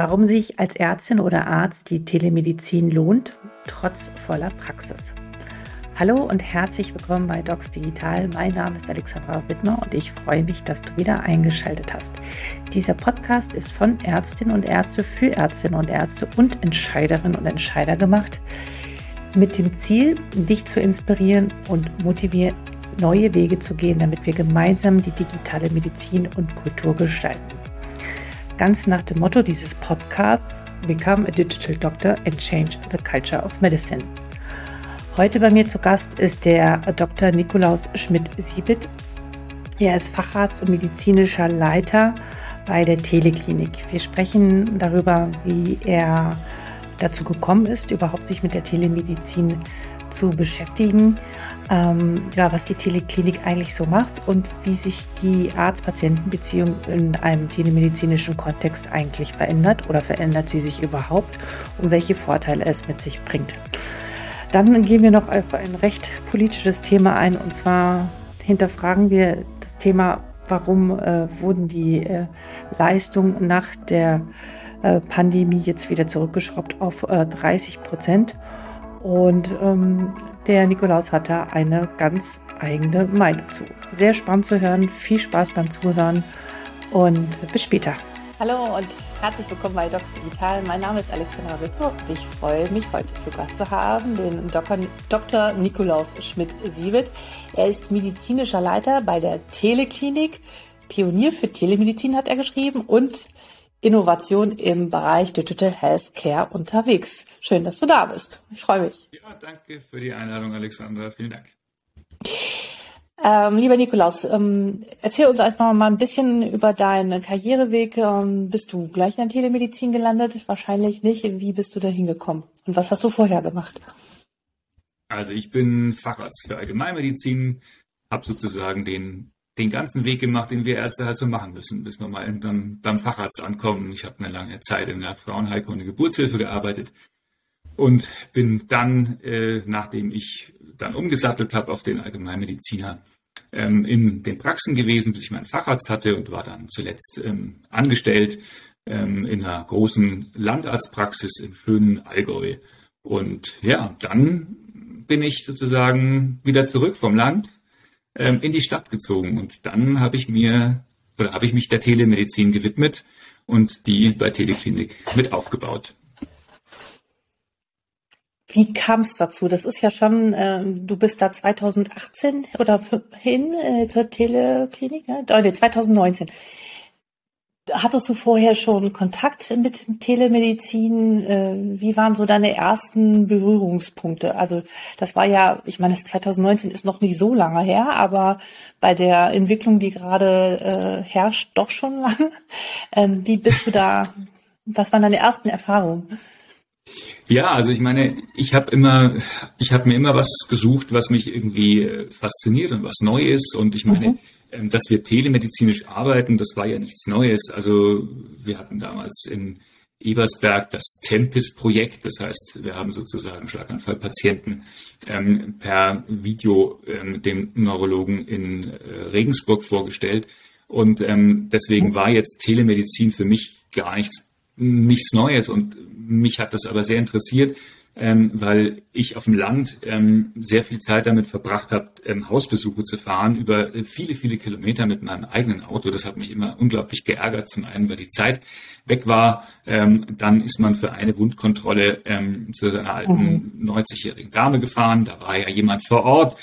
Warum sich als Ärztin oder Arzt die Telemedizin lohnt, trotz voller Praxis. Hallo und herzlich willkommen bei Docs Digital. Mein Name ist Alexandra Wittmer und ich freue mich, dass du wieder eingeschaltet hast. Dieser Podcast ist von Ärztinnen und Ärzte für Ärztinnen und Ärzte und Entscheiderinnen und Entscheider gemacht, mit dem Ziel, dich zu inspirieren und motivieren, neue Wege zu gehen, damit wir gemeinsam die digitale Medizin und Kultur gestalten ganz nach dem Motto dieses Podcasts Become a Digital Doctor and Change the Culture of Medicine. Heute bei mir zu Gast ist der Dr. Nikolaus Schmidt-Siebit. Er ist Facharzt und medizinischer Leiter bei der Teleklinik. Wir sprechen darüber, wie er dazu gekommen ist, überhaupt sich mit der Telemedizin zu beschäftigen, ähm, ja, was die Teleklinik eigentlich so macht und wie sich die Arzt-Patienten-Beziehung in einem telemedizinischen Kontext eigentlich verändert oder verändert sie sich überhaupt und welche Vorteile es mit sich bringt. Dann gehen wir noch auf ein recht politisches Thema ein und zwar hinterfragen wir das Thema, warum äh, wurden die äh, Leistungen nach der äh, Pandemie jetzt wieder zurückgeschraubt auf 30 äh, Prozent. Und ähm, der Nikolaus hat da eine ganz eigene Meinung zu. Sehr spannend zu hören, viel Spaß beim Zuhören und bis später. Hallo und herzlich willkommen bei Docs Digital. Mein Name ist Alexandra Wittmer und ich freue mich, heute zu Gast zu haben, den Dr. Dr. Nikolaus Schmidt-Siewit. Er ist medizinischer Leiter bei der Teleklinik. Pionier für Telemedizin hat er geschrieben und Innovation im Bereich Digital Healthcare unterwegs. Schön, dass du da bist. Ich freue mich. Ja, danke für die Einladung, Alexandra. Vielen Dank. Ähm, lieber Nikolaus, ähm, erzähl uns einfach mal ein bisschen über deinen Karriereweg. Ähm, bist du gleich in der Telemedizin gelandet? Wahrscheinlich nicht. Wie bist du da hingekommen? Und was hast du vorher gemacht? Also ich bin Facharzt für Allgemeinmedizin, habe sozusagen den den ganzen Weg gemacht, den wir Ärzte halt so machen müssen, bis wir mal dann beim Facharzt ankommen. Ich habe eine lange Zeit in der Frauenheilkunde Geburtshilfe gearbeitet und bin dann, äh, nachdem ich dann umgesattelt habe auf den Allgemeinmediziner, ähm, in den Praxen gewesen, bis ich meinen Facharzt hatte und war dann zuletzt ähm, angestellt ähm, in einer großen Landarztpraxis im schönen Allgäu. Und ja, dann bin ich sozusagen wieder zurück vom Land ähm, in die Stadt gezogen. Und dann habe ich mir oder habe ich mich der Telemedizin gewidmet und die bei Teleklinik mit aufgebaut. Wie kam es dazu? Das ist ja schon, äh, du bist da 2018 oder hin äh, zur Teleklinik, ne? Oh, nee, 2019. Hattest du vorher schon Kontakt mit Telemedizin? Äh, wie waren so deine ersten Berührungspunkte? Also das war ja, ich meine, 2019 ist noch nicht so lange her, aber bei der Entwicklung, die gerade äh, herrscht, doch schon lange. Ähm, wie bist du da? Was waren deine ersten Erfahrungen? Ja, also ich meine, ich habe immer, ich habe mir immer was gesucht, was mich irgendwie äh, fasziniert und was neu ist. Und ich meine, mhm dass wir telemedizinisch arbeiten, das war ja nichts Neues. Also wir hatten damals in Ebersberg das Tempis-Projekt. Das heißt, wir haben sozusagen Schlaganfallpatienten ähm, per Video ähm, dem Neurologen in äh, Regensburg vorgestellt. Und ähm, deswegen war jetzt Telemedizin für mich gar nichts, nichts Neues. Und mich hat das aber sehr interessiert, ähm, weil ich auf dem Land ähm, sehr viel Zeit damit verbracht habe, ähm, Hausbesuche zu fahren über viele, viele Kilometer mit meinem eigenen Auto. Das hat mich immer unglaublich geärgert. Zum einen, weil die Zeit weg war. Ähm, dann ist man für eine Wundkontrolle ähm, zu einer alten mhm. 90-jährigen Dame gefahren. Da war ja jemand vor Ort,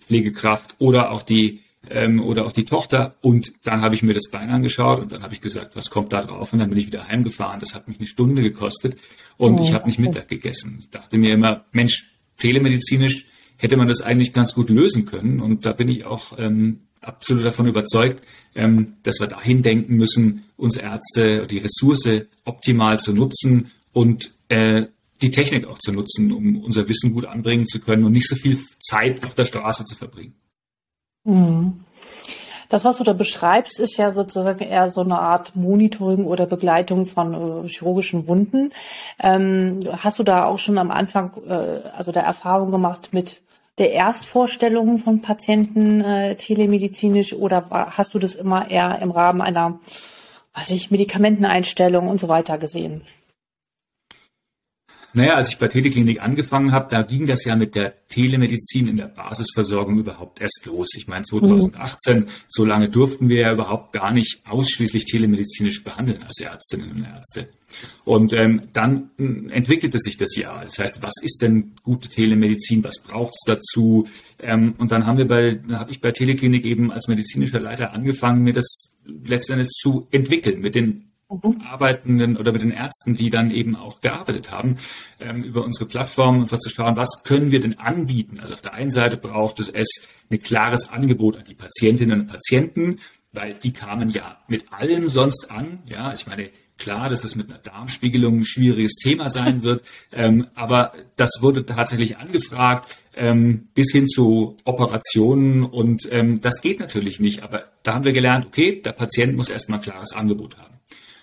Pflegekraft oder auch die ähm, oder auch die Tochter. Und dann habe ich mir das Bein angeschaut und dann habe ich gesagt, was kommt da drauf? Und dann bin ich wieder heimgefahren. Das hat mich eine Stunde gekostet und oh, ich habe nicht Mittag gegessen. Ich dachte mir immer, Mensch, telemedizinisch hätte man das eigentlich ganz gut lösen können. Und da bin ich auch ähm, absolut davon überzeugt, ähm, dass wir dahin denken müssen, uns Ärzte die Ressource optimal zu nutzen und äh, die Technik auch zu nutzen, um unser Wissen gut anbringen zu können und nicht so viel Zeit auf der Straße zu verbringen. Mhm. Das, was du da beschreibst, ist ja sozusagen eher so eine Art Monitoring oder Begleitung von äh, chirurgischen Wunden. Ähm, hast du da auch schon am Anfang äh, also der Erfahrung gemacht mit der Erstvorstellung von Patienten äh, telemedizinisch oder hast du das immer eher im Rahmen einer was ich, Medikamenteneinstellungen und so weiter gesehen. Naja, als ich bei Teleklinik angefangen habe, da ging das ja mit der Telemedizin in der Basisversorgung überhaupt erst los. Ich meine, 2018, mhm. so lange durften wir ja überhaupt gar nicht ausschließlich telemedizinisch behandeln als Ärztinnen und Ärzte. Und ähm, dann äh, entwickelte sich das ja. Das heißt, was ist denn gute Telemedizin? Was braucht es dazu? Ähm, und dann haben wir bei, habe ich bei Teleklinik eben als medizinischer Leiter angefangen, mir das letztendlich zu entwickeln mit den mhm. Arbeitenden oder mit den Ärzten, die dann eben auch gearbeitet haben, ähm, über unsere Plattform einfach zu schauen, was können wir denn anbieten? Also auf der einen Seite braucht es ein klares Angebot an die Patientinnen und Patienten, weil die kamen ja mit allem sonst an. Ja, ich meine, klar, dass es mit einer Darmspiegelung ein schwieriges Thema sein wird, ähm, aber das wurde tatsächlich angefragt ähm, bis hin zu Operationen und ähm, das geht natürlich nicht. Aber da haben wir gelernt, okay, der Patient muss erstmal ein klares Angebot haben.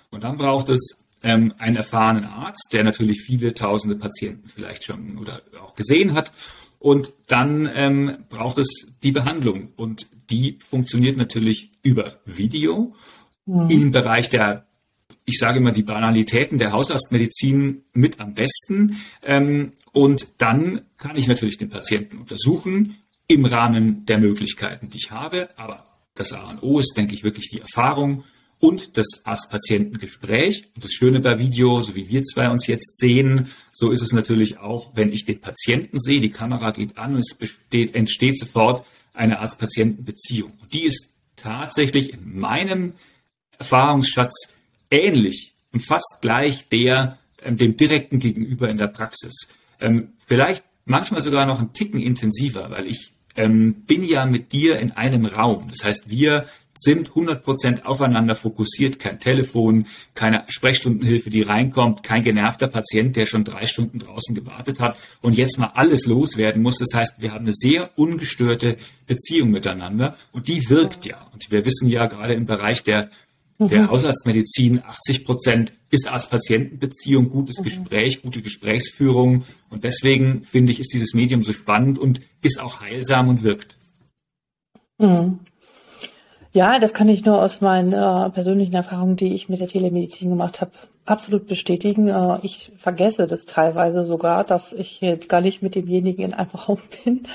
Und dann braucht es ähm, einen erfahrenen Arzt, der natürlich viele tausende Patienten vielleicht schon oder auch gesehen hat. Und dann ähm, braucht es die Behandlung. Und die funktioniert natürlich über Video mhm. im Bereich der, ich sage immer, die Banalitäten der Hausarztmedizin mit am besten. Ähm, und dann kann ich natürlich den Patienten untersuchen im Rahmen der Möglichkeiten, die ich habe. Aber das A und O ist, denke ich, wirklich die Erfahrung und das Arzt-Patienten-Gespräch. Und das Schöne bei Video, so wie wir zwei uns jetzt sehen, so ist es natürlich auch, wenn ich den Patienten sehe, die Kamera geht an und es besteht, entsteht sofort eine Arzt-Patienten-Beziehung. Und die ist tatsächlich in meinem Erfahrungsschatz ähnlich und fast gleich der ähm, dem direkten Gegenüber in der Praxis. Ähm, vielleicht manchmal sogar noch ein Ticken intensiver, weil ich ähm, bin ja mit dir in einem Raum. Das heißt, wir sind 100% aufeinander fokussiert, kein Telefon, keine Sprechstundenhilfe, die reinkommt, kein genervter Patient, der schon drei Stunden draußen gewartet hat und jetzt mal alles loswerden muss. Das heißt, wir haben eine sehr ungestörte Beziehung miteinander und die wirkt ja. Und wir wissen ja gerade im Bereich der der mhm. Hausarztmedizin 80 Prozent ist Arzt-Patienten-Beziehung, gutes mhm. Gespräch, gute Gesprächsführung. Und deswegen finde ich, ist dieses Medium so spannend und ist auch heilsam und wirkt. Mhm. Ja, das kann ich nur aus meinen äh, persönlichen Erfahrungen, die ich mit der Telemedizin gemacht habe, absolut bestätigen. Äh, ich vergesse das teilweise sogar, dass ich jetzt gar nicht mit demjenigen in einem Raum bin.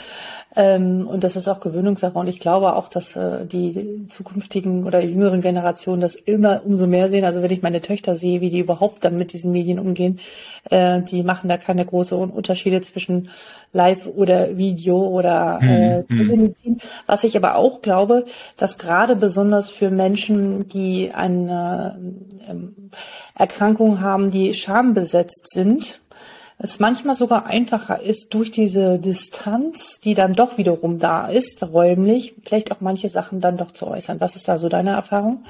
Ähm, und das ist auch Gewöhnungssache. Und ich glaube auch, dass äh, die zukünftigen oder jüngeren Generationen das immer umso mehr sehen. Also wenn ich meine Töchter sehe, wie die überhaupt dann mit diesen Medien umgehen, äh, die machen da keine großen Unterschiede zwischen Live oder Video oder äh, Medizin. Was ich aber auch glaube, dass gerade besonders für Menschen, die eine ähm, Erkrankung haben, die schambesetzt sind, es manchmal sogar einfacher ist, durch diese Distanz, die dann doch wiederum da ist, räumlich, vielleicht auch manche Sachen dann doch zu äußern. Was ist da so deine Erfahrung?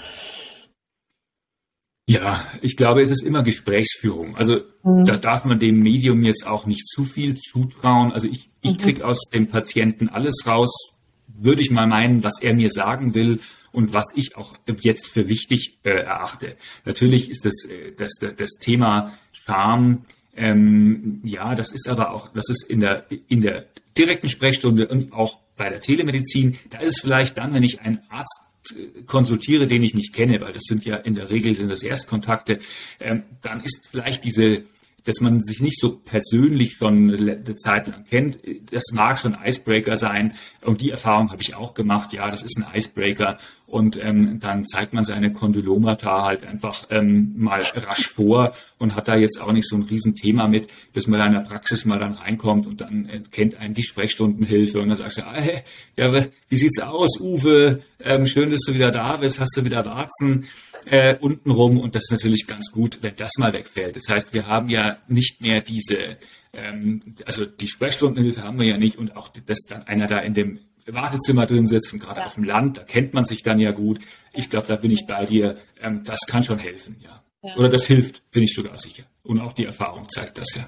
Ja, ich glaube, es ist immer Gesprächsführung. Also mhm. da darf man dem Medium jetzt auch nicht zu viel zutrauen. Also ich, ich mhm. kriege aus dem Patienten alles raus, würde ich mal meinen, was er mir sagen will und was ich auch jetzt für wichtig äh, erachte. Natürlich ist das, äh, das, das, das Thema Scham ähm, ja, das ist aber auch, das ist in der, in der direkten Sprechstunde und auch bei der Telemedizin, da ist es vielleicht dann, wenn ich einen Arzt äh, konsultiere, den ich nicht kenne, weil das sind ja in der Regel sind das Erstkontakte, ähm, dann ist vielleicht diese, dass man sich nicht so persönlich schon eine Zeit lang kennt, das mag so ein Icebreaker sein. Und die Erfahrung habe ich auch gemacht, ja, das ist ein Icebreaker. Und ähm, dann zeigt man seine Kondylomata halt einfach ähm, mal rasch vor und hat da jetzt auch nicht so ein Riesenthema mit, dass man da in der Praxis mal dann reinkommt und dann äh, kennt einen die Sprechstundenhilfe und dann sagst du, hey, ja, wie sieht's aus, Uwe? Ähm, schön, dass du wieder da bist, hast du wieder Warzen äh, untenrum und das ist natürlich ganz gut, wenn das mal wegfällt. Das heißt, wir haben ja nicht mehr diese ähm, also die Sprechstundenhilfe haben wir ja nicht und auch, dass dann einer da in dem Wartezimmer drin sitzen, gerade ja. auf dem Land, da kennt man sich dann ja gut. Ich glaube, da bin ich bei dir. Ähm, das kann schon helfen, ja. ja. Oder das hilft, bin ich sogar sicher. Und auch die Erfahrung zeigt das ja.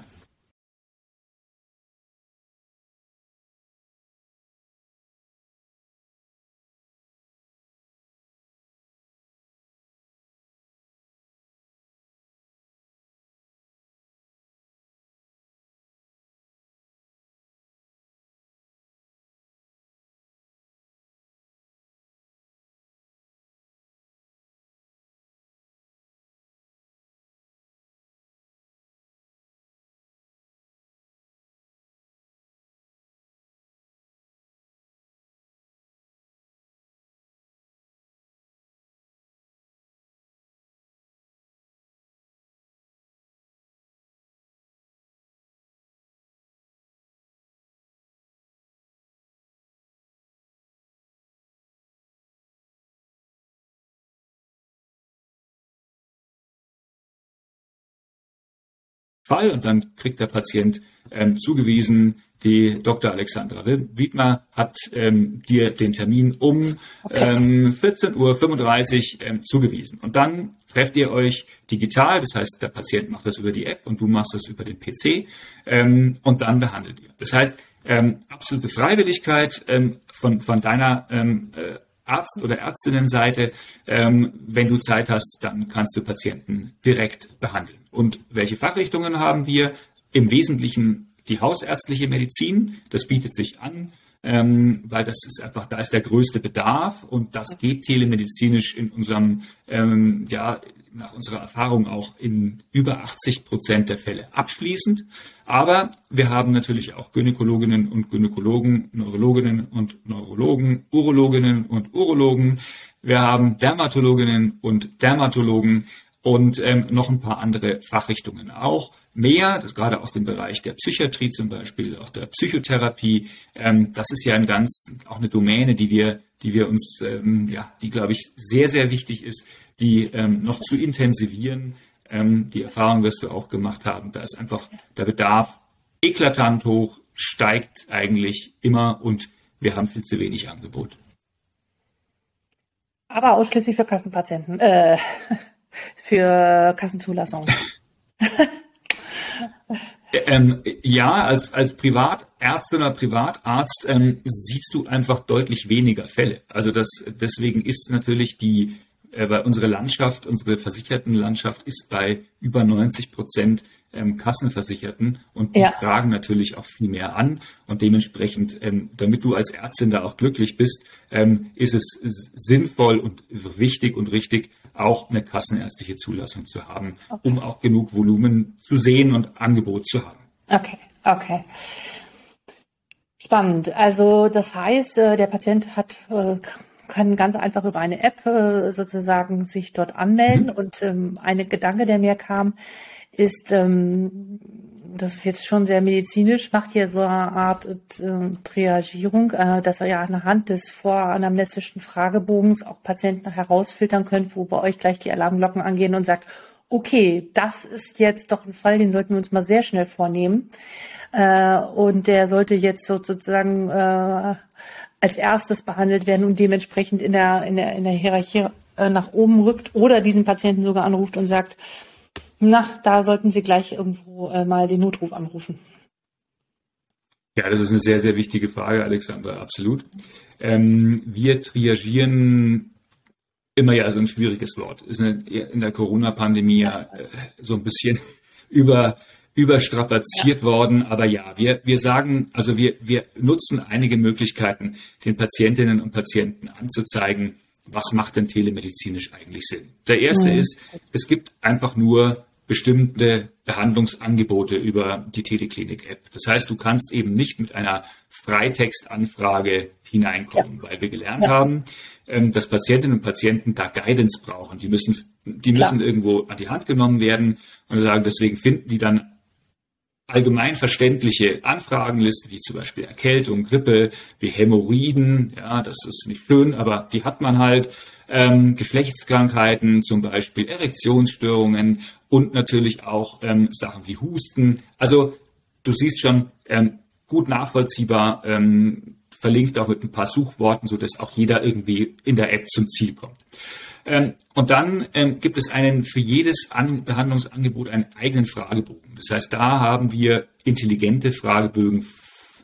Fall und dann kriegt der Patient ähm, zugewiesen, die Dr. Alexandra Wiedmer hat ähm, dir den Termin um okay. ähm, 14.35 Uhr ähm, zugewiesen. Und dann trefft ihr euch digital, das heißt, der Patient macht das über die App und du machst das über den PC ähm, und dann behandelt ihr. Das heißt, ähm, absolute Freiwilligkeit von, von deiner äh, Arzt- oder Ärztinnenseite. Ähm, wenn du Zeit hast, dann kannst du Patienten direkt behandeln. Und welche Fachrichtungen haben wir? Im Wesentlichen die hausärztliche Medizin. Das bietet sich an, ähm, weil das ist einfach, da ist der größte Bedarf und das geht telemedizinisch in unserem, ähm, ja, nach unserer Erfahrung auch in über 80 Prozent der Fälle abschließend. Aber wir haben natürlich auch Gynäkologinnen und Gynäkologen, Neurologinnen und Neurologen, Urologinnen und Urologen. Wir haben Dermatologinnen und Dermatologen und ähm, noch ein paar andere Fachrichtungen auch. Mehr, das gerade aus dem Bereich der Psychiatrie zum Beispiel, auch der Psychotherapie. Ähm, das ist ja ein ganz, auch eine Domäne, die wir, die wir uns, ähm, ja, die glaube ich sehr, sehr wichtig ist, die ähm, noch zu intensivieren. Ähm, die Erfahrung wirst du auch gemacht haben. Da ist einfach der Bedarf eklatant hoch, steigt eigentlich immer und wir haben viel zu wenig Angebot. Aber ausschließlich für Kassenpatienten. Äh, für Kassenzulassung. Ähm, ja, als, als Privatärztin oder Privatarzt ähm, siehst du einfach deutlich weniger Fälle. Also das, deswegen ist natürlich die, äh, bei unserer Landschaft, unsere versicherten Landschaft ist bei über 90 Prozent ähm, Kassenversicherten und die ja. fragen natürlich auch viel mehr an und dementsprechend, ähm, damit du als Ärztin da auch glücklich bist, ähm, ist es sinnvoll und wichtig und richtig, auch eine kassenärztliche Zulassung zu haben, okay. um auch genug Volumen zu sehen und Angebot zu haben. Okay, okay. Spannend. Also das heißt, äh, der Patient hat äh, kann ganz einfach über eine App äh, sozusagen sich dort anmelden. Mhm. Und ähm, eine Gedanke, der mir kam, ist, ähm, das ist jetzt schon sehr medizinisch, macht hier so eine Art äh, Triagierung, äh, dass ihr ja anhand des voranamnestischen Fragebogens auch Patienten herausfiltern könnt, wo bei euch gleich die Alarmglocken angehen und sagt, okay, das ist jetzt doch ein Fall, den sollten wir uns mal sehr schnell vornehmen. Äh, und der sollte jetzt sozusagen äh, als erstes behandelt werden und dementsprechend in der, in der, in der Hierarchie äh, nach oben rückt oder diesen Patienten sogar anruft und sagt, na, da sollten Sie gleich irgendwo äh, mal den Notruf anrufen. Ja, das ist eine sehr, sehr wichtige Frage, Alexandra, absolut. Ähm, wir triagieren immer ja so ein schwieriges Wort. Ist eine, in der Corona-Pandemie ja äh, so ein bisschen über, überstrapaziert ja. worden. Aber ja, wir, wir sagen, also wir, wir nutzen einige Möglichkeiten, den Patientinnen und Patienten anzuzeigen, was macht denn telemedizinisch eigentlich Sinn? Der erste mhm. ist, es gibt einfach nur bestimmte Behandlungsangebote über die Teleklinik-App. Das heißt, du kannst eben nicht mit einer Freitextanfrage hineinkommen, ja. weil wir gelernt ja. haben, ähm, dass Patientinnen und Patienten da Guidance brauchen. Die müssen, die müssen irgendwo an die Hand genommen werden und sagen, deswegen finden die dann allgemein verständliche Anfragenliste, wie zum Beispiel Erkältung, Grippe, wie Hämorrhoiden, ja, das ist nicht schön, aber die hat man halt, ähm, Geschlechtskrankheiten, zum Beispiel Erektionsstörungen und natürlich auch ähm, Sachen wie Husten. Also du siehst schon, ähm, gut nachvollziehbar, ähm, verlinkt auch mit ein paar Suchworten, so dass auch jeder irgendwie in der App zum Ziel kommt. Ähm, und dann ähm, gibt es einen für jedes An Behandlungsangebot einen eigenen Fragebogen. Das heißt, da haben wir intelligente Fragebögen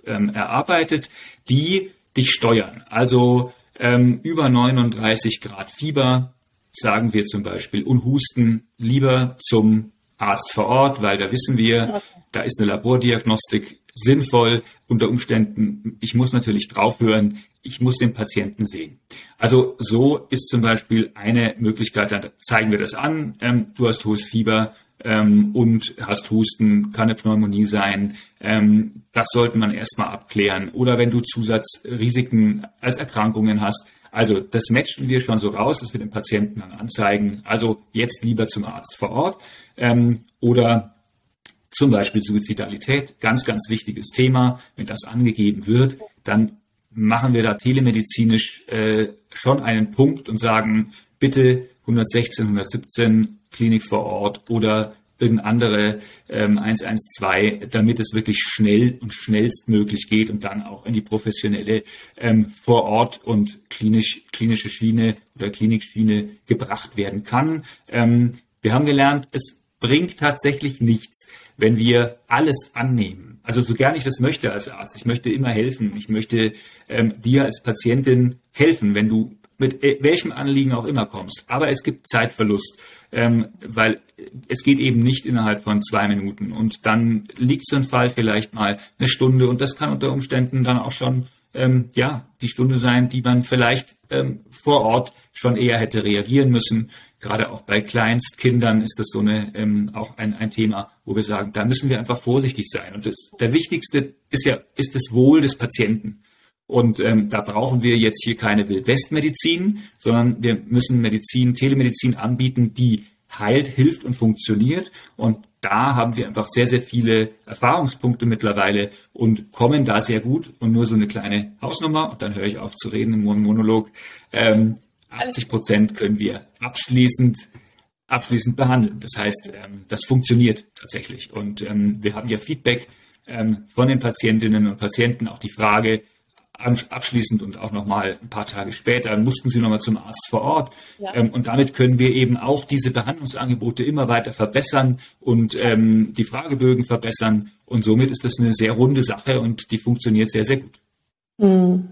ähm, erarbeitet, die dich steuern. Also über 39 Grad Fieber, sagen wir zum Beispiel, und Husten lieber zum Arzt vor Ort, weil da wissen wir, da ist eine Labordiagnostik sinnvoll. Unter Umständen, ich muss natürlich draufhören, ich muss den Patienten sehen. Also so ist zum Beispiel eine Möglichkeit, dann zeigen wir das an, ähm, du hast hohes Fieber ähm, und hast Husten, kann eine Pneumonie sein. Ähm, das sollte man erstmal abklären. Oder wenn du Zusatzrisiken als Erkrankungen hast, also das matchen wir schon so raus, dass wir den Patienten dann anzeigen. Also jetzt lieber zum Arzt vor Ort. Ähm, oder zum Beispiel Suizidalität, ganz, ganz wichtiges Thema. Wenn das angegeben wird, dann machen wir da telemedizinisch äh, schon einen Punkt und sagen, bitte 116, 117 Klinik vor Ort oder irgendeine andere ähm, 112, damit es wirklich schnell und schnellstmöglich geht und dann auch in die professionelle ähm, vor Ort und klinisch, klinische Schiene oder Klinikschiene gebracht werden kann. Ähm, wir haben gelernt, es bringt tatsächlich nichts, wenn wir alles annehmen. Also so gern ich das möchte als Arzt, ich möchte immer helfen, ich möchte ähm, dir als Patientin helfen, wenn du mit äh, welchem Anliegen auch immer kommst. Aber es gibt Zeitverlust, ähm, weil es geht eben nicht innerhalb von zwei Minuten. Und dann liegt so ein Fall vielleicht mal eine Stunde und das kann unter Umständen dann auch schon ähm, ja die Stunde sein, die man vielleicht ähm, vor Ort schon eher hätte reagieren müssen. Gerade auch bei Kleinstkindern ist das so eine ähm, auch ein, ein Thema, wo wir sagen, da müssen wir einfach vorsichtig sein. Und das, der wichtigste ist ja ist das Wohl des Patienten. Und ähm, da brauchen wir jetzt hier keine Wildwestmedizin, sondern wir müssen Medizin, Telemedizin anbieten, die heilt, hilft und funktioniert. Und da haben wir einfach sehr, sehr viele Erfahrungspunkte mittlerweile und kommen da sehr gut. Und nur so eine kleine Hausnummer, und dann höre ich auf zu reden im Monolog. Ähm, 80 Prozent können wir abschließend abschließend behandeln. Das heißt, ähm, das funktioniert tatsächlich. Und ähm, wir haben ja Feedback ähm, von den Patientinnen und Patienten, auch die Frage, abschließend und auch nochmal ein paar Tage später mussten sie nochmal zum Arzt vor Ort. Ja. Ähm, und damit können wir eben auch diese Behandlungsangebote immer weiter verbessern und ähm, die Fragebögen verbessern. Und somit ist das eine sehr runde Sache und die funktioniert sehr, sehr gut. Mhm.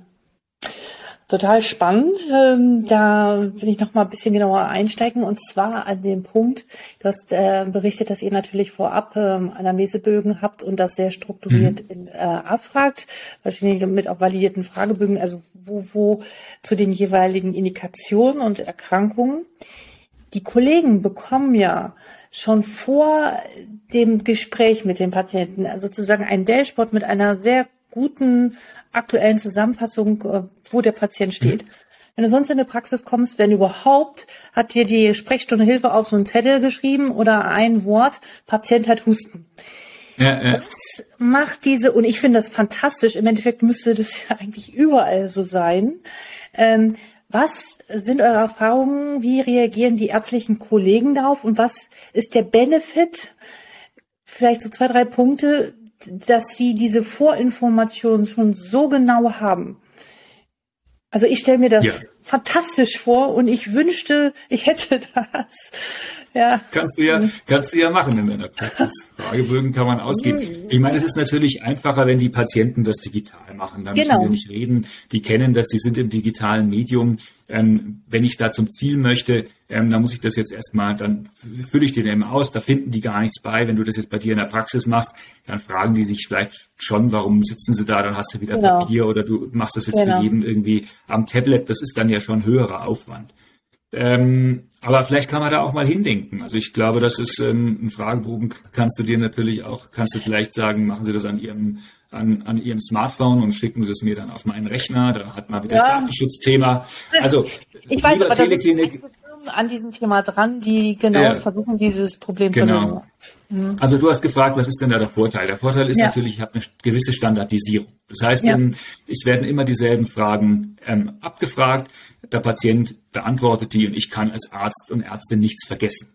Total spannend. Ähm, da will ich noch mal ein bisschen genauer einsteigen und zwar an dem Punkt, du hast äh, berichtet, dass ihr natürlich vorab ähm, Anamnesebögen habt und das sehr strukturiert mhm. in, äh, abfragt, wahrscheinlich mit auch validierten Fragebögen, also wo, wo zu den jeweiligen Indikationen und Erkrankungen. Die Kollegen bekommen ja schon vor dem Gespräch mit dem Patienten, also sozusagen ein Dashboard mit einer sehr guten aktuellen Zusammenfassung, äh, wo der Patient steht. Mhm. Wenn du sonst in eine Praxis kommst, wenn überhaupt, hat dir die Sprechstunde Hilfe auf so einen Zettel geschrieben oder ein Wort, Patient hat Husten. Ja, ja. Das macht diese, und ich finde das fantastisch, im Endeffekt müsste das ja eigentlich überall so sein. Ähm, was sind eure Erfahrungen? Wie reagieren die ärztlichen Kollegen darauf? Und was ist der Benefit? Vielleicht so zwei, drei Punkte, dass sie diese Vorinformationen schon so genau haben. Also ich stelle mir das ja. fantastisch vor und ich wünschte, ich hätte das. Ja. Kannst du ja, kannst du ja machen in deiner Praxis. Fragebögen kann man ausgeben. Ich meine, es ist natürlich einfacher, wenn die Patienten das digital machen. Da müssen genau. wir nicht reden. Die kennen das, die sind im digitalen Medium. Ähm, wenn ich da zum Ziel möchte, ähm, dann muss ich das jetzt erstmal, dann fülle ich den eben aus, da finden die gar nichts bei. Wenn du das jetzt bei dir in der Praxis machst, dann fragen die sich vielleicht schon, warum sitzen sie da, dann hast du wieder genau. Papier oder du machst das jetzt genau. für jeden irgendwie am Tablet. Das ist dann ja schon höherer Aufwand. Ähm, aber vielleicht kann man da auch mal hindenken. Also ich glaube, das ist ähm, ein Fragebogen, kannst du dir natürlich auch, kannst du vielleicht sagen, machen Sie das an Ihrem an, an Ihrem Smartphone und schicken Sie es mir dann auf meinen Rechner. Da hat man wieder ja. das Datenschutzthema. Also ich weiß, aber Teleklinik, an diesem Thema dran, die genau ja. versuchen, dieses Problem genau. zu lösen. Mhm. Also du hast gefragt, was ist denn da der Vorteil? Der Vorteil ist ja. natürlich, ich habe eine gewisse Standardisierung. Das heißt, ja. ähm, es werden immer dieselben Fragen ähm, abgefragt. Der Patient beantwortet die und ich kann als Arzt und Ärztin nichts vergessen.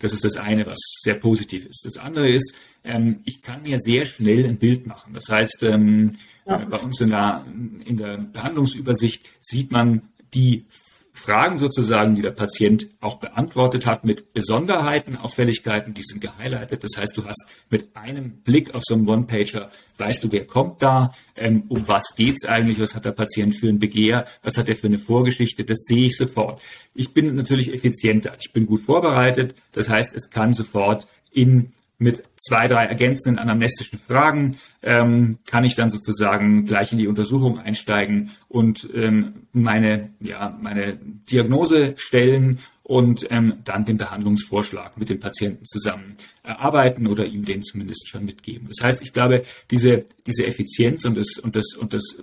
Das ist das eine, was sehr positiv ist. Das andere ist, ähm, ich kann mir sehr schnell ein Bild machen. Das heißt, ähm, ja. bei uns in der, in der Behandlungsübersicht sieht man die Fragen sozusagen, die der Patient auch beantwortet hat, mit Besonderheiten, Auffälligkeiten, die sind gehighlightet. Das heißt, du hast mit einem Blick auf so einen One-Pager, weißt du, wer kommt da, ähm, um was geht's eigentlich, was hat der Patient für ein Begehr, was hat er für eine Vorgeschichte, das sehe ich sofort. Ich bin natürlich effizienter, ich bin gut vorbereitet, das heißt, es kann sofort in mit zwei, drei ergänzenden anamnestischen Fragen ähm, kann ich dann sozusagen gleich in die Untersuchung einsteigen und ähm, meine, ja, meine Diagnose stellen und ähm, dann den Behandlungsvorschlag mit dem Patienten zusammen erarbeiten oder ihm den zumindest schon mitgeben. Das heißt, ich glaube, diese, diese Effizienz und das, und das, und das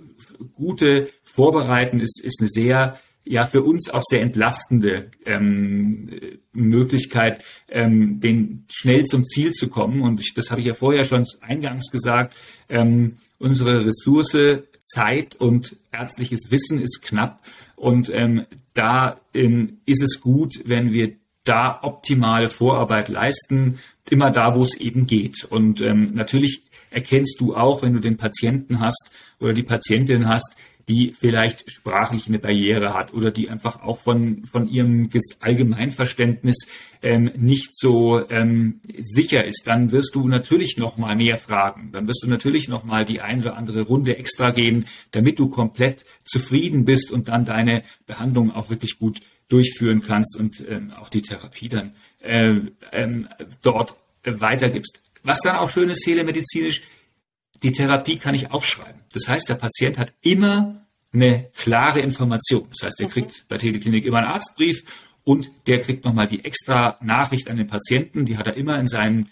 gute Vorbereiten ist, ist eine sehr ja für uns auch sehr entlastende ähm, Möglichkeit, ähm, den schnell zum Ziel zu kommen. Und ich, das habe ich ja vorher schon eingangs gesagt. Ähm, unsere Ressource Zeit und ärztliches Wissen ist knapp. Und ähm, da ähm, ist es gut, wenn wir da optimale Vorarbeit leisten, immer da, wo es eben geht. Und ähm, natürlich erkennst du auch, wenn du den Patienten hast oder die Patientin hast, die vielleicht sprachlich eine Barriere hat oder die einfach auch von, von ihrem Allgemeinverständnis ähm, nicht so ähm, sicher ist, dann wirst du natürlich noch mal mehr fragen. Dann wirst du natürlich noch mal die eine oder andere Runde extra gehen, damit du komplett zufrieden bist und dann deine Behandlung auch wirklich gut durchführen kannst und ähm, auch die Therapie dann äh, ähm, dort weitergibst. Was dann auch schön ist, telemedizinisch, die Therapie kann ich aufschreiben. Das heißt, der Patient hat immer eine klare Information. Das heißt, der kriegt bei Teleklinik immer einen Arztbrief und der kriegt nochmal die extra Nachricht an den Patienten. Die hat er immer in seinem,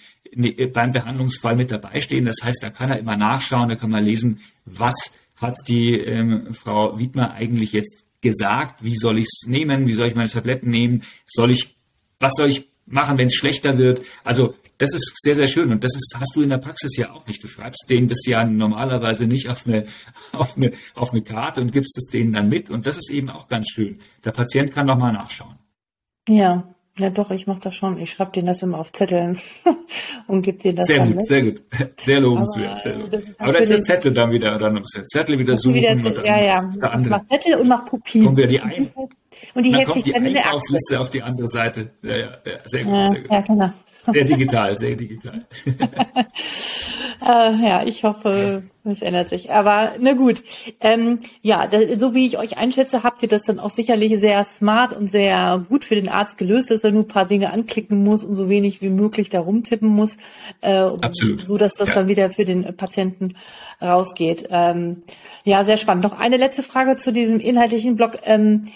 beim Behandlungsfall mit dabei stehen. Das heißt, da kann er immer nachschauen, da kann man lesen, was hat die ähm, Frau Wiedmer eigentlich jetzt gesagt, wie soll ich es nehmen, wie soll ich meine Tabletten nehmen, soll ich, was soll ich machen, wenn es schlechter wird. Also das ist sehr, sehr schön. Und das ist, hast du in der Praxis ja auch nicht. Du schreibst denen das ja normalerweise nicht auf eine, auf eine, auf eine Karte und gibst es denen dann mit. Und das ist eben auch ganz schön. Der Patient kann nochmal nachschauen. Ja, ja doch, ich mache das schon. Ich schreibe denen das immer auf Zetteln und gebe denen das sehr dann gut, mit. Sehr gut, sehr lobenswert. Sehr gut. Aber da ist der Zettel dann wieder, dann muss der Zettel wieder suchen. Wieder, und dann ja, ja. Ich mach Zettel und mach Kopien. Kommen wir die ein und die dann heftig kommt die dann in der Einkaufsliste auf die andere Seite. Ja, ja, ja sehr gut. Ja, sehr, gut. ja genau. Sehr digital, sehr digital. Äh, ja, ich hoffe, es ändert sich. Aber na gut. Ähm, ja, da, so wie ich euch einschätze, habt ihr das dann auch sicherlich sehr smart und sehr gut für den Arzt gelöst, dass er nur ein paar Dinge anklicken muss und so wenig wie möglich da rumtippen muss. Äh, Absolut. So dass das Ja. dann wieder für den Patienten rausgeht. Ähm, ja, sehr spannend. Noch eine letzte Frage zu diesem inhaltlichen Block. Ähm,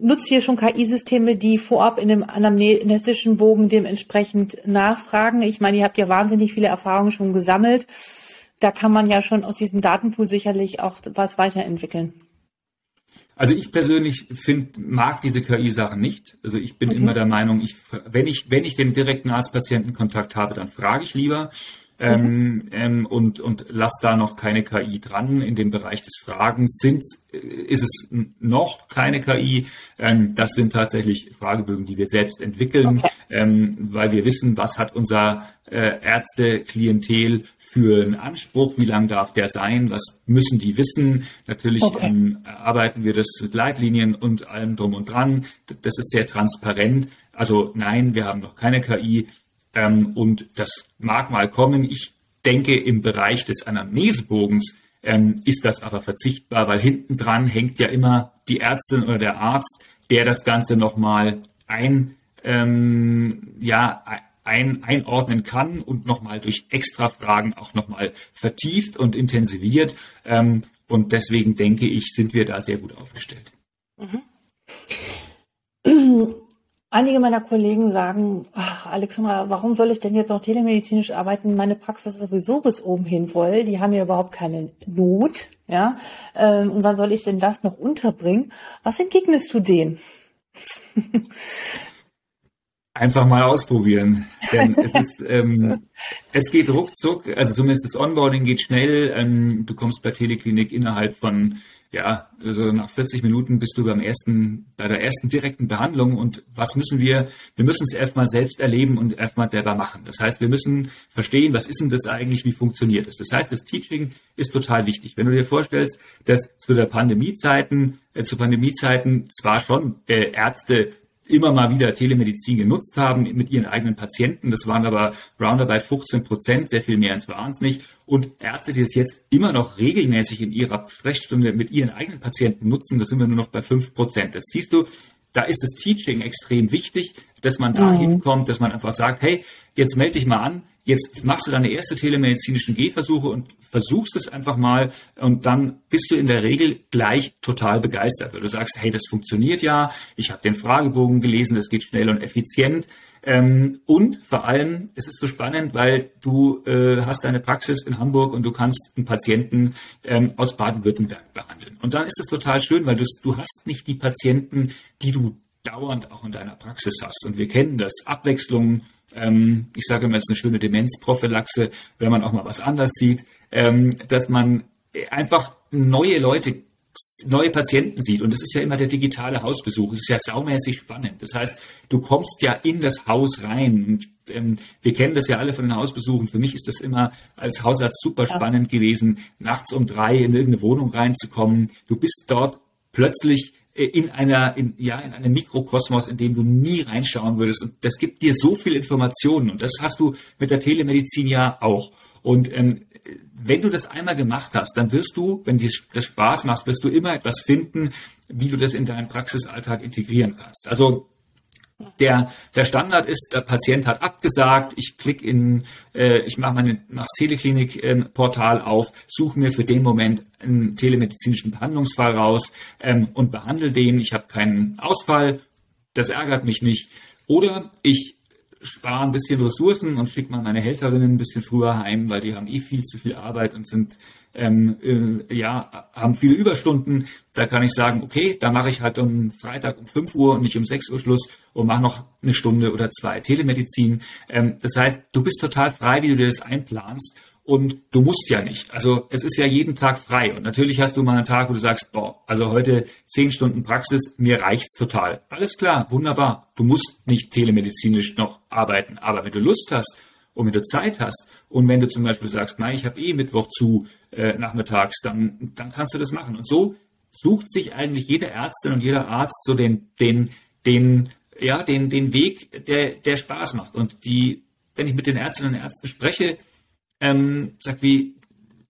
Nutzt ihr schon KI-Systeme, die vorab in dem anamnestischen Bogen dementsprechend nachfragen? Ich meine, ihr habt ja wahnsinnig viele Erfahrungen schon gesammelt. Da kann man ja schon aus diesem Datenpool sicherlich auch was weiterentwickeln. Also ich persönlich find, mag diese KI-Sachen nicht. Also ich bin Mhm. immer der Meinung, ich, wenn ich, wenn ich den direkten Arzt-Patienten-Kontakt habe, dann frage ich lieber. Ähm, ähm, und, und lass da noch keine KI dran. In dem Bereich des Fragens sind, äh, ist es noch keine KI. Ähm, das sind tatsächlich Fragebögen, die wir selbst entwickeln, Okay. ähm, weil wir wissen, was hat unser äh, Ärzte-Klientel für einen Anspruch, wie lang darf der sein, was müssen die wissen. Natürlich Okay. ähm, erarbeiten wir das mit Leitlinien und allem drum und dran. Das ist sehr transparent. Also nein, wir haben noch keine KI ähm, und das mag mal kommen. Ich denke, im Bereich des Anamnesebogens ähm, ist das aber verzichtbar, weil hinten dran hängt ja immer die Ärztin oder der Arzt, der das Ganze nochmal ein, ähm, ja, ein, einordnen kann und nochmal durch extra Fragen auch nochmal vertieft und intensiviert. Ähm, und deswegen denke ich, sind wir da sehr gut aufgestellt. Einige meiner Kollegen sagen, ach, Alexandra, warum soll ich denn jetzt noch telemedizinisch arbeiten? Meine Praxis ist sowieso bis oben hin voll. Die haben ja überhaupt keine Not, ja. Ähm, Und wann soll ich denn das noch unterbringen? Was entgegnest du denen? Einfach mal ausprobieren. Denn es ist, ähm, es geht ruckzuck, also zumindest das Onboarding geht schnell. Ähm, du kommst bei Teleklinik innerhalb von, ja, also nach 40 Minuten bist du beim ersten, bei der ersten direkten Behandlung. Und was müssen wir? Wir müssen es erstmal selbst erleben und erstmal selber machen. Das heißt, wir müssen verstehen, was ist denn das eigentlich, wie funktioniert es? Das heißt, das Teaching ist total wichtig. Wenn du dir vorstellst, dass zu der Pandemiezeiten, äh, zu Pandemiezeiten zwar schon äh, Ärzte immer mal wieder Telemedizin genutzt haben mit ihren eigenen Patienten. Das waren aber roundabout 15 Prozent, sehr viel mehr waren es nicht. Und Ärzte, die es jetzt immer noch regelmäßig in ihrer Sprechstunde mit ihren eigenen Patienten nutzen, da sind wir nur noch bei 5 Prozent. Das siehst du, da ist das Teaching extrem wichtig, dass man da hinkommt, dass man einfach sagt, hey, jetzt melde dich mal an, jetzt machst du deine erste telemedizinischen Gehversuche und versuchst es einfach mal und dann bist du in der Regel gleich total begeistert, weil du sagst, hey, das funktioniert ja, ich habe den Fragebogen gelesen, das geht schnell und effizient. Ähm, und vor allem, es ist so spannend, weil du äh, hast deine Praxis in Hamburg und du kannst einen Patienten ähm, aus Baden-Württemberg behandeln. Und dann ist es total schön, weil du, du hast nicht die Patienten, die du dauernd auch in deiner Praxis hast. Und wir kennen das. Abwechslung, ähm, ich sage immer, es ist eine schöne Demenzprophylaxe, wenn man auch mal was anders sieht, ähm, dass man einfach neue Leute neue Patienten sieht. Und das ist ja immer der digitale Hausbesuch. Das ist ja saumäßig spannend. Das heißt, du kommst ja in das Haus rein. Und, ähm, wir kennen das ja alle von den Hausbesuchen. Für mich ist das immer als Hausarzt super spannend gewesen, nachts um drei in irgendeine Wohnung reinzukommen. Du bist dort plötzlich in einer, in, ja, in einem Mikrokosmos, in dem du nie reinschauen würdest. Und das gibt dir so viel Informationen. Und das hast du mit der Telemedizin ja auch. Und ähm, wenn du das einmal gemacht hast, dann wirst du, wenn dir das Spaß macht, wirst du immer etwas finden, wie du das in deinen Praxisalltag integrieren kannst. Also der, der Standard ist, der Patient hat abgesagt, ich klicke in, äh, ich mache meine das Teleklinik-Portal ähm, auf, suche mir für den Moment einen telemedizinischen Behandlungsfall raus ähm, und behandle den. Ich habe keinen Ausfall, das ärgert mich nicht. Oder ich spare ein bisschen Ressourcen und schicke mal meine Helferinnen ein bisschen früher heim, weil die haben eh viel zu viel Arbeit und sind ähm, äh, ja haben viele Überstunden. Da kann ich sagen, okay, da mache ich halt um Freitag um 5 Uhr und nicht um 6 Uhr Schluss und mache noch eine Stunde oder zwei Telemedizin. Ähm, das heißt, du bist total frei, wie du dir das einplanst und du musst ja nicht. Also es ist ja jeden Tag frei. Und natürlich hast du mal einen Tag, wo du sagst, boah, also heute zehn Stunden Praxis, mir reicht's total. Alles klar, wunderbar. Du musst nicht telemedizinisch noch arbeiten. Aber wenn du Lust hast und wenn du Zeit hast und wenn du zum Beispiel sagst, nein, ich habe eh Mittwoch zu äh, nachmittags, dann, dann kannst du das machen. Und so sucht sich eigentlich jede Ärztin und jeder Arzt so den, den, den, ja, den, den Weg, der, der Spaß macht. Und die, wenn ich mit den Ärztinnen und Ärzten spreche, ähm, sagt wie,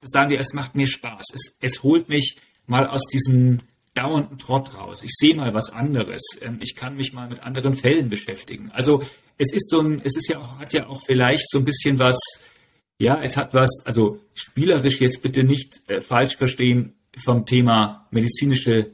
sagen die, es macht mir Spaß. Es, es holt mich mal aus diesem dauernden Trott raus. Ich sehe mal was anderes. Ähm, ich kann mich mal mit anderen Fällen beschäftigen. Also es ist so ein, es ist ja auch, hat ja auch vielleicht so ein bisschen was, ja, es hat was, also spielerisch jetzt bitte nicht äh, falsch verstehen vom Thema medizinische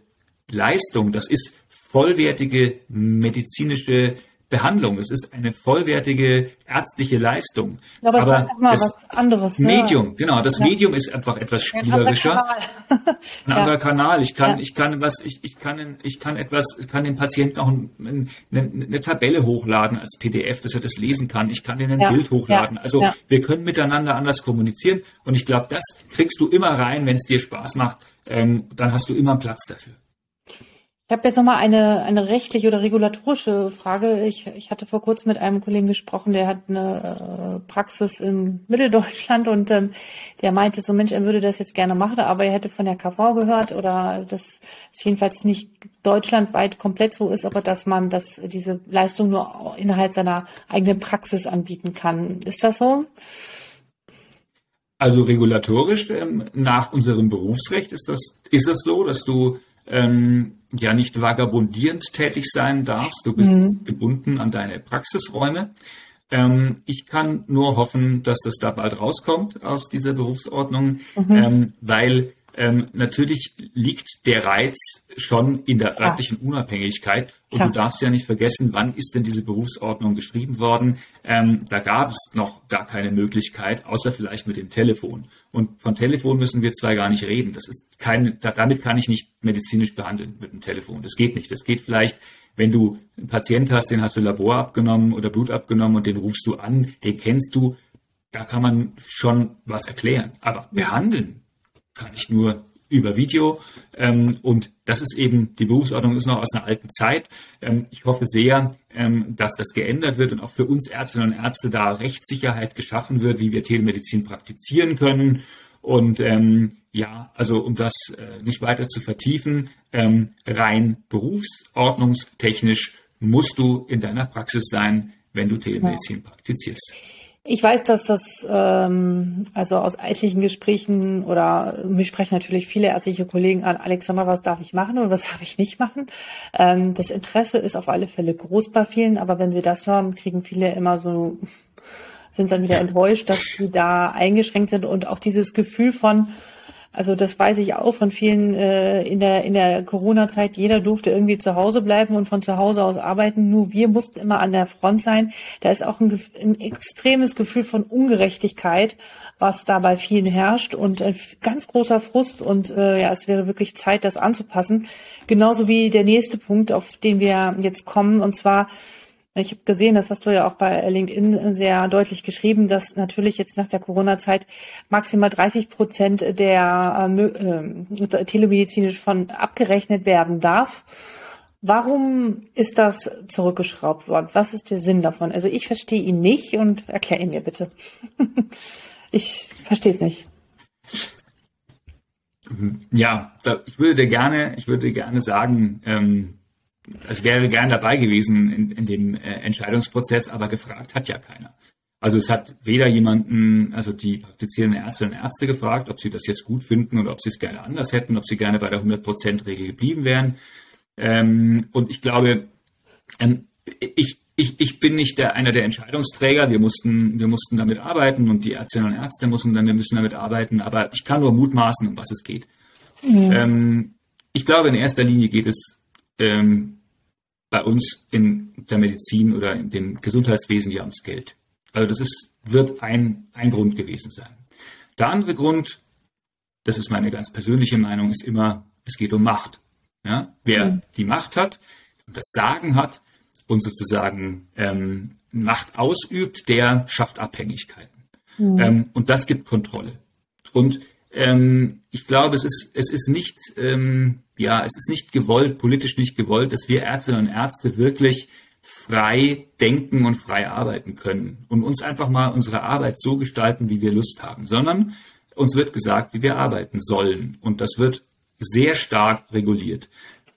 Leistung. Das ist vollwertige medizinische Behandlung. Es ist eine vollwertige ärztliche Leistung. Ja, aber, aber das anderes. Ne? Medium, ja. genau. Das ja. Medium ist einfach etwas spielerischer. Ein, ein anderer Kanal. Ich kann, ich kann was, ich, ich kann, ich kann etwas, ich kann dem Patienten auch eine, eine, Tabelle hochladen als PDF, dass er das lesen kann. Ich kann ihnen ein Bild hochladen. Also wir können miteinander anders kommunizieren. Und ich glaube, das kriegst du immer rein, wenn es dir Spaß macht. Ähm, dann hast du immer einen Platz dafür. Ich habe jetzt nochmal eine, eine rechtliche oder regulatorische Frage. Ich, ich hatte vor kurzem mit einem Kollegen gesprochen, der hat eine äh, Praxis in Mitteldeutschland und ähm, der meinte so, Mensch, er würde das jetzt gerne machen, aber er hätte von der KV gehört oder dass es jedenfalls nicht deutschlandweit komplett so ist, aber dass man das, diese Leistung nur innerhalb seiner eigenen Praxis anbieten kann. Ist das so? Also regulatorisch ähm, nach unserem Berufsrecht ist das, ist das so, dass du ähm, ja nicht vagabundierend tätig sein darfst. Du bist mhm. gebunden an deine Praxisräume. Ähm, ich kann nur hoffen, dass das da bald rauskommt aus dieser Berufsordnung, mhm. ähm, weil ähm, natürlich liegt der Reiz schon in der örtlichen ja. Unabhängigkeit. Und Klar. du darfst ja nicht vergessen, wann ist denn diese Berufsordnung geschrieben worden? Ähm, da gab es noch gar keine Möglichkeit, außer vielleicht mit dem Telefon. Und von Telefon müssen wir zwar gar nicht reden. Das ist keine, damit kann ich nicht medizinisch behandeln mit dem Telefon. Das geht nicht. Das geht vielleicht, wenn du einen Patient hast, den hast du Labor abgenommen oder Blut abgenommen und den rufst du an, den kennst du. Da kann man schon was erklären. Aber behandeln, kann ich nur über Video. Ähm, und das ist eben, die Berufsordnung ist noch aus einer alten Zeit. Ähm, ich hoffe sehr, ähm, dass das geändert wird und auch für uns Ärztinnen und Ärzte da Rechtssicherheit geschaffen wird, wie wir Telemedizin praktizieren können. Und ähm, ja, also um das äh, nicht weiter zu vertiefen, ähm, rein berufsordnungstechnisch musst du in deiner Praxis sein, wenn du Telemedizin ja. praktizierst. Ich weiß, dass das ähm, also aus etlichen Gesprächen oder mich sprechen natürlich viele ärztliche Kollegen an, Alexander, was darf ich machen und was darf ich nicht machen? Ähm, das Interesse ist auf alle Fälle groß bei vielen, aber wenn sie das hören, kriegen viele immer so, sind dann wieder enttäuscht, dass sie da eingeschränkt sind und auch dieses Gefühl von, also das weiß ich auch von vielen äh, in der in der Corona-Zeit. Jeder durfte irgendwie zu Hause bleiben und von zu Hause aus arbeiten. Nur wir mussten immer an der Front sein. Da ist auch ein, ein extremes Gefühl von Ungerechtigkeit, was da bei vielen herrscht und ein ganz großer Frust. Und äh, ja, es wäre wirklich Zeit, das anzupassen. Genauso wie der nächste Punkt, auf den wir jetzt kommen, und zwar Ich habe gesehen, das hast du ja auch bei LinkedIn sehr deutlich geschrieben, dass natürlich jetzt nach der Corona-Zeit maximal 30 Prozent der äh, äh, telemedizinisch von abgerechnet werden darf. Warum ist das zurückgeschraubt worden? Was ist der Sinn davon? Also ich verstehe ihn nicht und erklär ihn mir bitte. ich verstehe es nicht. Ja, ich würde dir gerne, ich würde gerne sagen, ähm, es wäre gern dabei gewesen in, in dem äh, Entscheidungsprozess, aber gefragt hat ja keiner. Also es hat weder jemanden, also die praktizierenden Ärztinnen und Ärzte gefragt, ob sie das jetzt gut finden oder ob sie es gerne anders hätten, ob sie gerne bei der 100%-Regel geblieben wären. Ähm, und ich glaube, ähm, ich, ich, ich bin nicht der, einer der Entscheidungsträger. Wir mussten, wir mussten damit arbeiten und die Ärztinnen und Ärzte mussten dann, wir müssen damit arbeiten. Aber ich kann nur mutmaßen, um was es geht. Mhm. Ähm, ich glaube, in erster Linie geht es ähm, bei uns in der Medizin oder in dem Gesundheitswesen ja ums Geld. Also das ist, wird ein, ein Grund gewesen sein. Der andere Grund, das ist meine ganz persönliche Meinung, ist immer, es geht um Macht. Ja? Wer mhm. die Macht hat, das Sagen hat und sozusagen ähm, Macht ausübt, der schafft Abhängigkeiten. Mhm. Ähm, und das gibt Kontrolle. Und ähm, ich glaube, es ist, es ist nicht, ähm, ja, es ist nicht gewollt, politisch nicht gewollt, dass wir Ärztinnen und Ärzte wirklich frei denken und frei arbeiten können und uns einfach mal unsere Arbeit so gestalten, wie wir Lust haben, sondern uns wird gesagt, wie wir arbeiten sollen. Und das wird sehr stark reguliert.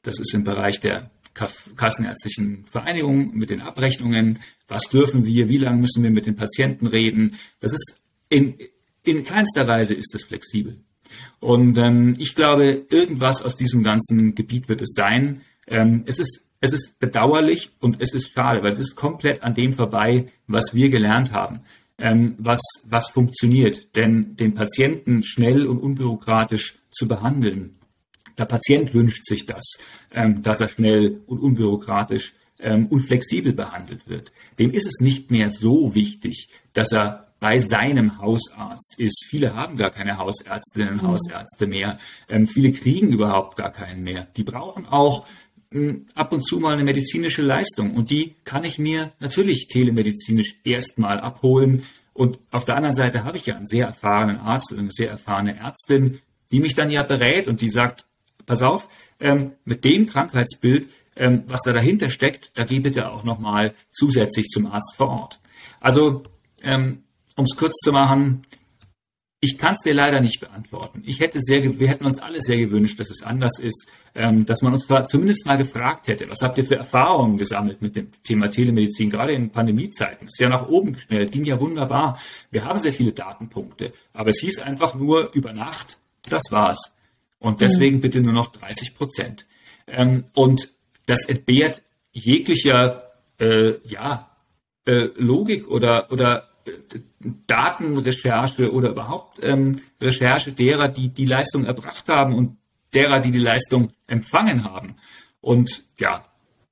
Das ist im Bereich der Kassenärztlichen Vereinigung mit den Abrechnungen. Was dürfen wir? Wie lange müssen wir mit den Patienten reden? Das ist in, in keinster Weise ist es flexibel. Und ähm, ich glaube, irgendwas aus diesem ganzen Gebiet wird es sein. Ähm, es ist es ist bedauerlich und es ist schade, weil es ist komplett an dem vorbei, was wir gelernt haben, ähm, was, was funktioniert. Denn den Patienten schnell und unbürokratisch zu behandeln, der Patient wünscht sich das, ähm, dass er schnell und unbürokratisch ähm, und flexibel behandelt wird. Dem ist es nicht mehr so wichtig, dass er bei seinem Hausarzt ist. Viele haben gar keine Hausärztinnen und mhm. Hausärzte mehr. Ähm, viele kriegen überhaupt gar keinen mehr. Die brauchen auch ähm, ab und zu mal eine medizinische Leistung. Und die kann ich mir natürlich telemedizinisch erstmal abholen. Und auf der anderen Seite habe ich ja einen sehr erfahrenen Arzt und eine sehr erfahrene Ärztin, die mich dann ja berät und die sagt, pass auf, ähm, mit dem Krankheitsbild, ähm, was da dahinter steckt, da geh bitte auch nochmal zusätzlich zum Arzt vor Ort. Also ähm, um es kurz zu machen, ich kann es dir leider nicht beantworten. Ich hätte sehr, wir hätten uns alle sehr gewünscht, dass es anders ist, ähm, dass man uns zumindest mal gefragt hätte, was habt ihr für Erfahrungen gesammelt mit dem Thema Telemedizin, gerade in Pandemiezeiten. Es ist ja nach oben geschnellt, ging ja wunderbar. Wir haben sehr viele Datenpunkte, aber es hieß einfach nur über Nacht, das war's. Und deswegen mhm. bitte nur noch 30 Prozent. Ähm, und das entbehrt jeglicher äh, ja, äh, Logik oder, oder Datenrecherche oder überhaupt ähm, Recherche derer, die die Leistung erbracht haben und derer, die die Leistung empfangen haben. Und ja,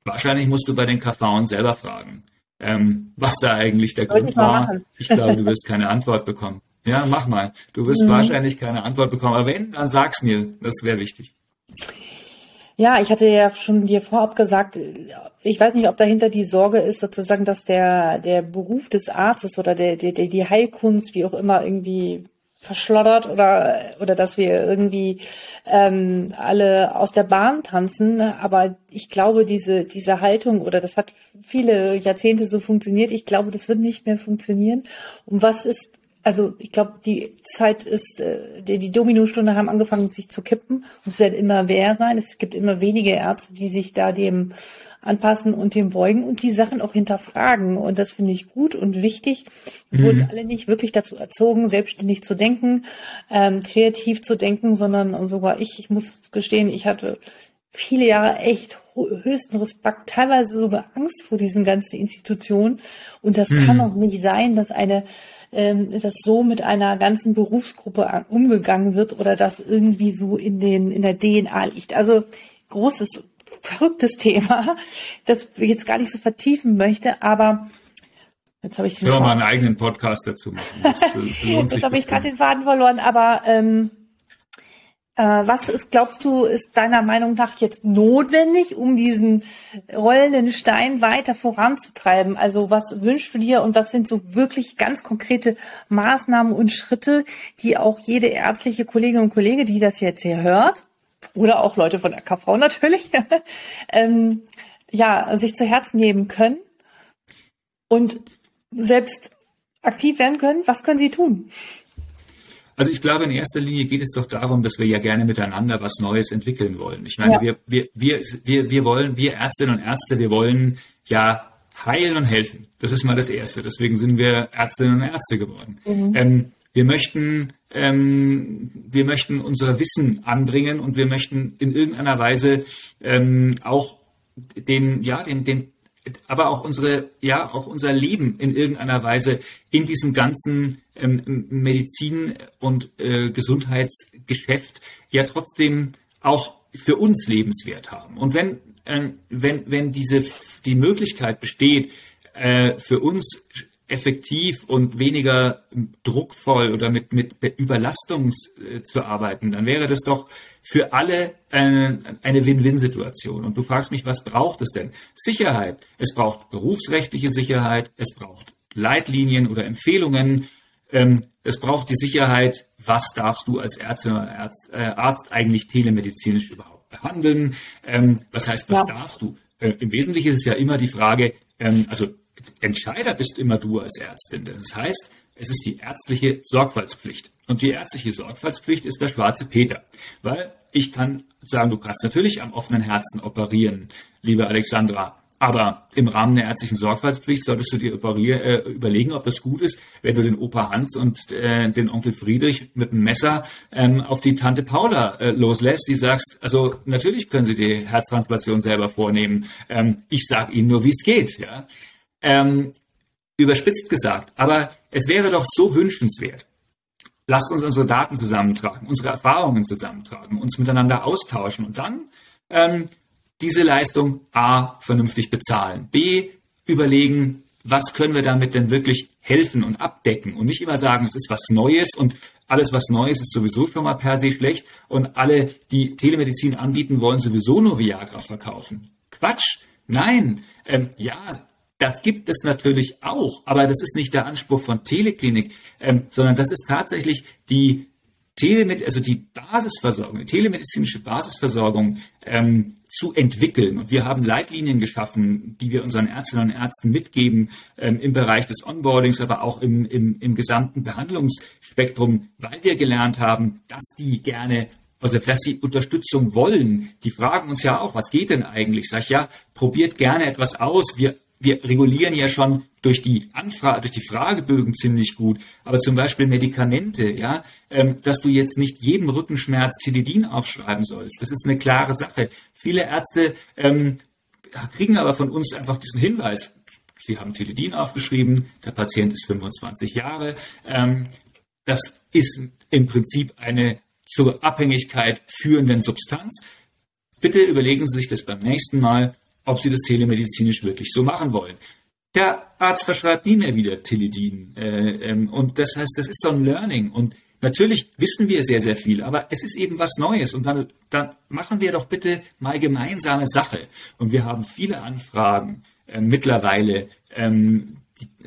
wahrscheinlich musst du bei den KVen selber fragen, ähm, was da eigentlich der Grund ich war. Ich glaube, du wirst keine Antwort bekommen. Ja, mach mal. Du wirst mhm. wahrscheinlich keine Antwort bekommen. Aber wenn, dann sag's mir. Das wäre wichtig. Ja, ich hatte ja schon dir vorab gesagt, ich weiß nicht, ob dahinter die Sorge ist, sozusagen, dass der, der Beruf des Arztes oder der, der, die Heilkunst, wie auch immer, irgendwie verschlottert oder, oder dass wir irgendwie ähm, alle aus der Bahn tanzen. Aber ich glaube, diese, diese Haltung oder das hat viele Jahrzehnte so funktioniert. Ich glaube, das wird nicht mehr funktionieren. Und was ist also ich glaube, die Zeit ist, äh, die, die Dominostunde haben angefangen, sich zu kippen. Und es werden immer mehr sein. Es gibt immer weniger Ärzte, die sich da dem anpassen und dem beugen und die Sachen auch hinterfragen. Und das finde ich gut und wichtig. Wir mhm. wurden alle nicht wirklich dazu erzogen, selbstständig zu denken, ähm, kreativ zu denken, sondern sogar ich, ich muss gestehen, ich hatte viele Jahre echt höchsten Respekt, teilweise sogar Angst vor diesen ganzen Institutionen. Und das mhm. kann auch nicht sein, dass eine dass so mit einer ganzen Berufsgruppe umgegangen wird oder das irgendwie so in den in der DNA liegt. Also großes verrücktes Thema, das ich jetzt gar nicht so vertiefen möchte, aber jetzt habe ich den Können wir mal einen eigenen Podcast dazu machen. Das, äh, jetzt habe ich gerade den Faden verloren, aber ähm, Äh, was ist, glaubst du, ist deiner Meinung nach jetzt notwendig, um diesen rollenden Stein weiter voranzutreiben? Also was wünschst du dir und was sind so wirklich ganz konkrete Maßnahmen und Schritte, die auch jede ärztliche Kollegin und Kollege, die das jetzt hier hört, oder auch Leute von der KV natürlich, ähm, ja, sich zu Herzen nehmen können und selbst aktiv werden können? Was können sie tun? Also ich glaube, in erster Linie geht es doch darum, dass wir ja gerne miteinander was Neues entwickeln wollen. Ich meine, ja. wir, wir, wir, wir, wir wollen, wir Ärztinnen und Ärzte, wir wollen ja heilen und helfen. Das ist mal das Erste. Deswegen sind wir Ärztinnen und Ärzte geworden. Mhm. Ähm, wir möchten, ähm, wir möchten unser Wissen anbringen und wir möchten in irgendeiner Weise ähm, auch den, ja, den, den aber auch unsere, ja, auch unser Leben in irgendeiner Weise in diesem ganzen ähm, Medizin- und äh, Gesundheitsgeschäft ja trotzdem auch für uns lebenswert haben. Und wenn, äh, wenn, wenn diese, die Möglichkeit besteht, äh, für uns effektiv und weniger druckvoll oder mit, mit Überlastung äh, zu arbeiten, dann wäre das doch für alle eine, eine Win-Win-Situation. Und du fragst mich, was braucht es denn? Sicherheit. Es braucht berufsrechtliche Sicherheit, es braucht Leitlinien oder Empfehlungen, ähm, es braucht die Sicherheit, was darfst du als Ärztin oder Arzt, äh, Arzt eigentlich telemedizinisch überhaupt behandeln? Ähm, was heißt, was ja. darfst du? Äh, Im Wesentlichen ist es ja immer die Frage, ähm, also Entscheider bist immer du als Ärztin. Das heißt, es ist die ärztliche Sorgfaltspflicht. Und die ärztliche Sorgfaltspflicht ist der schwarze Peter. Weil ich kann sagen, du kannst natürlich am offenen Herzen operieren, liebe Alexandra. Aber im Rahmen der ärztlichen Sorgfaltspflicht solltest du dir äh, überlegen, ob es gut ist, wenn du den Opa Hans und äh, den Onkel Friedrich mit dem Messer ähm, auf die Tante Paula äh, loslässt, die sagst, also natürlich können sie die Herztransplantation selber vornehmen. Ähm, ich sage ihnen nur, wie es geht. Ja? Ähm, überspitzt gesagt. Aber es wäre doch so wünschenswert. Lasst uns unsere Daten zusammentragen, unsere Erfahrungen zusammentragen, uns miteinander austauschen und dann ähm, diese Leistung A vernünftig bezahlen, B überlegen, was können wir damit denn wirklich helfen und abdecken und nicht immer sagen, es ist was Neues und alles, was Neues ist sowieso schon mal per se schlecht und alle, die Telemedizin anbieten, wollen sowieso nur Viagra verkaufen. Quatsch. Nein. Ähm, ja, das gibt es natürlich auch, aber das ist nicht der Anspruch von Teleklinik, ähm, sondern das ist tatsächlich die Telemed also die Basisversorgung, die telemedizinische Basisversorgung ähm, zu entwickeln. Und wir haben Leitlinien geschaffen, die wir unseren Ärztinnen und Ärzten mitgeben ähm, im Bereich des Onboardings, aber auch im, im, im gesamten Behandlungsspektrum, weil wir gelernt haben, dass die gerne also dass die Unterstützung wollen, die fragen uns ja auch, was geht denn eigentlich? Sag ich ja, probiert gerne etwas aus. Wir wir regulieren ja schon durch die Anfrage, durch die Fragebögen ziemlich gut, aber zum Beispiel Medikamente, ja, ähm, dass du jetzt nicht jedem Rückenschmerz Tilidin aufschreiben sollst. Das ist eine klare Sache. Viele Ärzte ähm, kriegen aber von uns einfach diesen Hinweis. Sie haben Tilidin aufgeschrieben, der Patient ist 25 Jahre. Ähm, das ist im Prinzip eine zur Abhängigkeit führenden Substanz. Bitte überlegen Sie sich das beim nächsten Mal ob sie das telemedizinisch wirklich so machen wollen. Der Arzt verschreibt nie mehr wieder Tilidin. Äh, ähm, und das heißt, das ist so ein Learning. Und natürlich wissen wir sehr, sehr viel, aber es ist eben was Neues. Und dann, dann machen wir doch bitte mal gemeinsame Sache. Und wir haben viele Anfragen äh, mittlerweile ähm,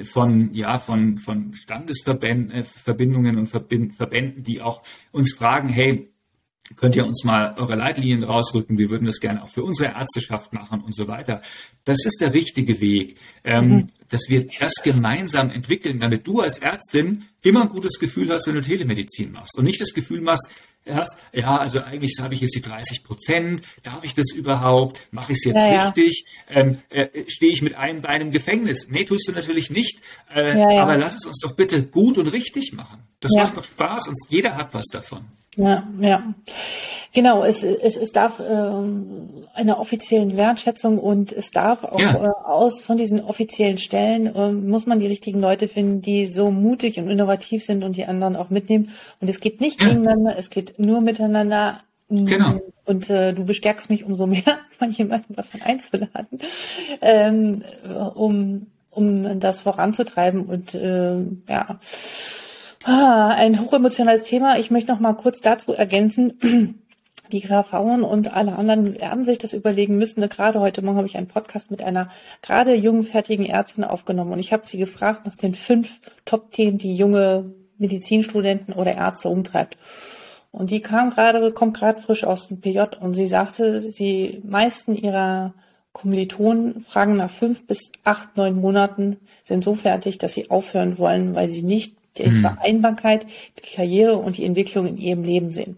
von, ja, von, von Standesverbindungen äh, und Verbänden, die auch uns fragen, hey, könnt ihr uns mal eure Leitlinien rausrücken, wir würden das gerne auch für unsere Ärzteschaft machen und so weiter. Das ist der richtige Weg, ähm, mhm. dass wir das gemeinsam entwickeln, damit du als Ärztin immer ein gutes Gefühl hast, wenn du Telemedizin machst und nicht das Gefühl machst, hast, ja, also eigentlich habe ich jetzt die 30 Prozent, darf ich das überhaupt, mache ich es jetzt ja, richtig, Ähm, äh, stehe ich mit einem Bein im Gefängnis? Nee, tust du natürlich nicht, äh, ja, aber lass es uns doch bitte gut und richtig machen. Das macht doch Spaß und jeder hat was davon. Ja, ja. Genau, es, es, es darf ähm, einer offiziellen Wertschätzung und es darf auch ja. äh, aus von diesen offiziellen Stellen äh, muss man die richtigen Leute finden, die so mutig und innovativ sind und die anderen auch mitnehmen. Und es geht nicht ja. gegeneinander, es geht nur miteinander. Genau. Und äh, du bestärkst mich umso mehr, von jemandem davon einzuladen, ähm, um, um das voranzutreiben und äh, ja ein hochemotionales Thema. Ich möchte noch mal kurz dazu ergänzen. Die KVen und alle anderen werden sich das überlegen müssen. Gerade heute Morgen habe ich einen Podcast mit einer gerade jungen, fertigen Ärztin aufgenommen und ich habe sie gefragt nach den fünf Top-Themen, die junge Medizinstudenten oder Ärzte umtreibt. Und die kam gerade, kommt gerade frisch aus dem PJ und sie sagte, die meisten ihrer Kommilitonen fragen nach fünf bis acht, neun Monaten, sind so fertig, dass sie aufhören wollen, weil sie nicht die mhm. Vereinbarkeit, die Karriere und die Entwicklung in ihrem Leben sehen.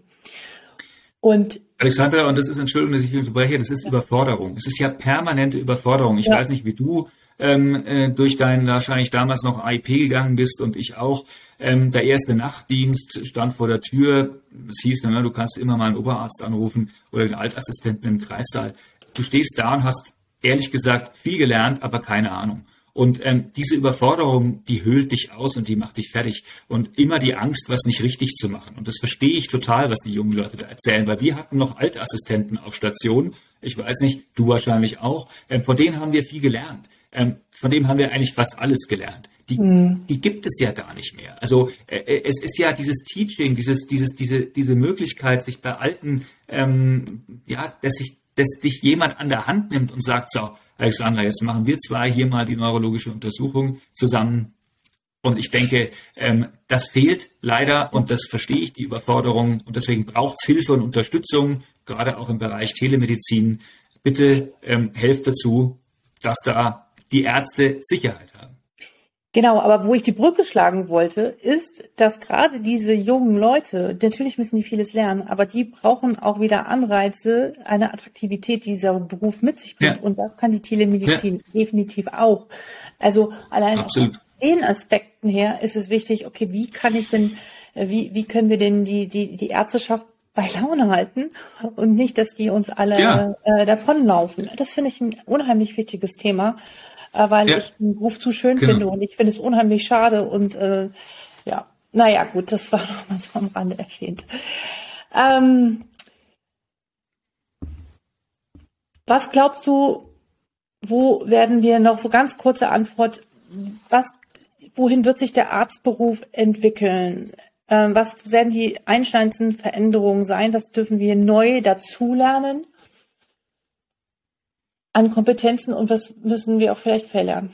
Und Alexandra, und das ist, Entschuldigung, dass ich unterbreche, das ist ja. Überforderung. Es ist ja permanente Überforderung. Ich ja. weiß nicht, wie du ähm, äh, durch deinen wahrscheinlich damals noch AIP gegangen bist und ich auch. Ähm, der erste Nachtdienst stand vor der Tür. Es hieß, na, du kannst immer mal einen Oberarzt anrufen oder den Altassistenten im Kreissaal. Du stehst da und hast ehrlich gesagt viel gelernt, aber keine Ahnung. Und ähm, diese Überforderung, die höhlt dich aus und die macht dich fertig. Und immer die Angst, was nicht richtig zu machen. Und das verstehe ich total, was die jungen Leute da erzählen, weil wir hatten noch Altassistenten auf Station. Ich weiß nicht, du wahrscheinlich auch. Ähm, von denen haben wir viel gelernt. Ähm, von dem haben wir eigentlich fast alles gelernt. Die, mhm. die gibt es ja gar nicht mehr. Also äh, äh, es ist ja dieses Teaching, dieses, dieses, diese, diese Möglichkeit, sich bei Alten, ähm, ja, dass sich, dass dich jemand an der Hand nimmt und sagt, so, Alexandra, jetzt machen wir zwei hier mal die neurologische Untersuchung zusammen. Und ich denke, ähm, das fehlt leider und das verstehe ich, die Überforderung. Und deswegen braucht es Hilfe und Unterstützung, gerade auch im Bereich Telemedizin. Bitte ähm, helft dazu, dass da die Ärzte Sicherheit haben. Genau, aber wo ich die Brücke schlagen wollte, ist, dass gerade diese jungen Leute, natürlich müssen die vieles lernen, aber die brauchen auch wieder Anreize, eine Attraktivität, die dieser Beruf mit sich bringt. Ja. Und das kann die Telemedizin ja. definitiv auch. Also allein Absolut. aus den Aspekten her ist es wichtig, okay, wie kann ich denn, äh, wie, wie können wir denn die, die, die Ärzteschaft bei Laune halten und nicht, dass die uns alle ja. äh, davonlaufen. Das finde ich ein unheimlich wichtiges Thema äh, weil ja. ich den Beruf zu schön genau. finde und ich finde es unheimlich schade und äh, ja, naja, gut, das war noch mal so am Rande erwähnt. Ähm, was glaubst du, wo werden wir noch so ganz kurze Antwort, was, wohin wird sich der Arztberuf entwickeln? Ähm, was werden die einschneidendsten Veränderungen sein? Was dürfen wir neu dazulernen? An Kompetenzen und was müssen wir auch vielleicht verlernen?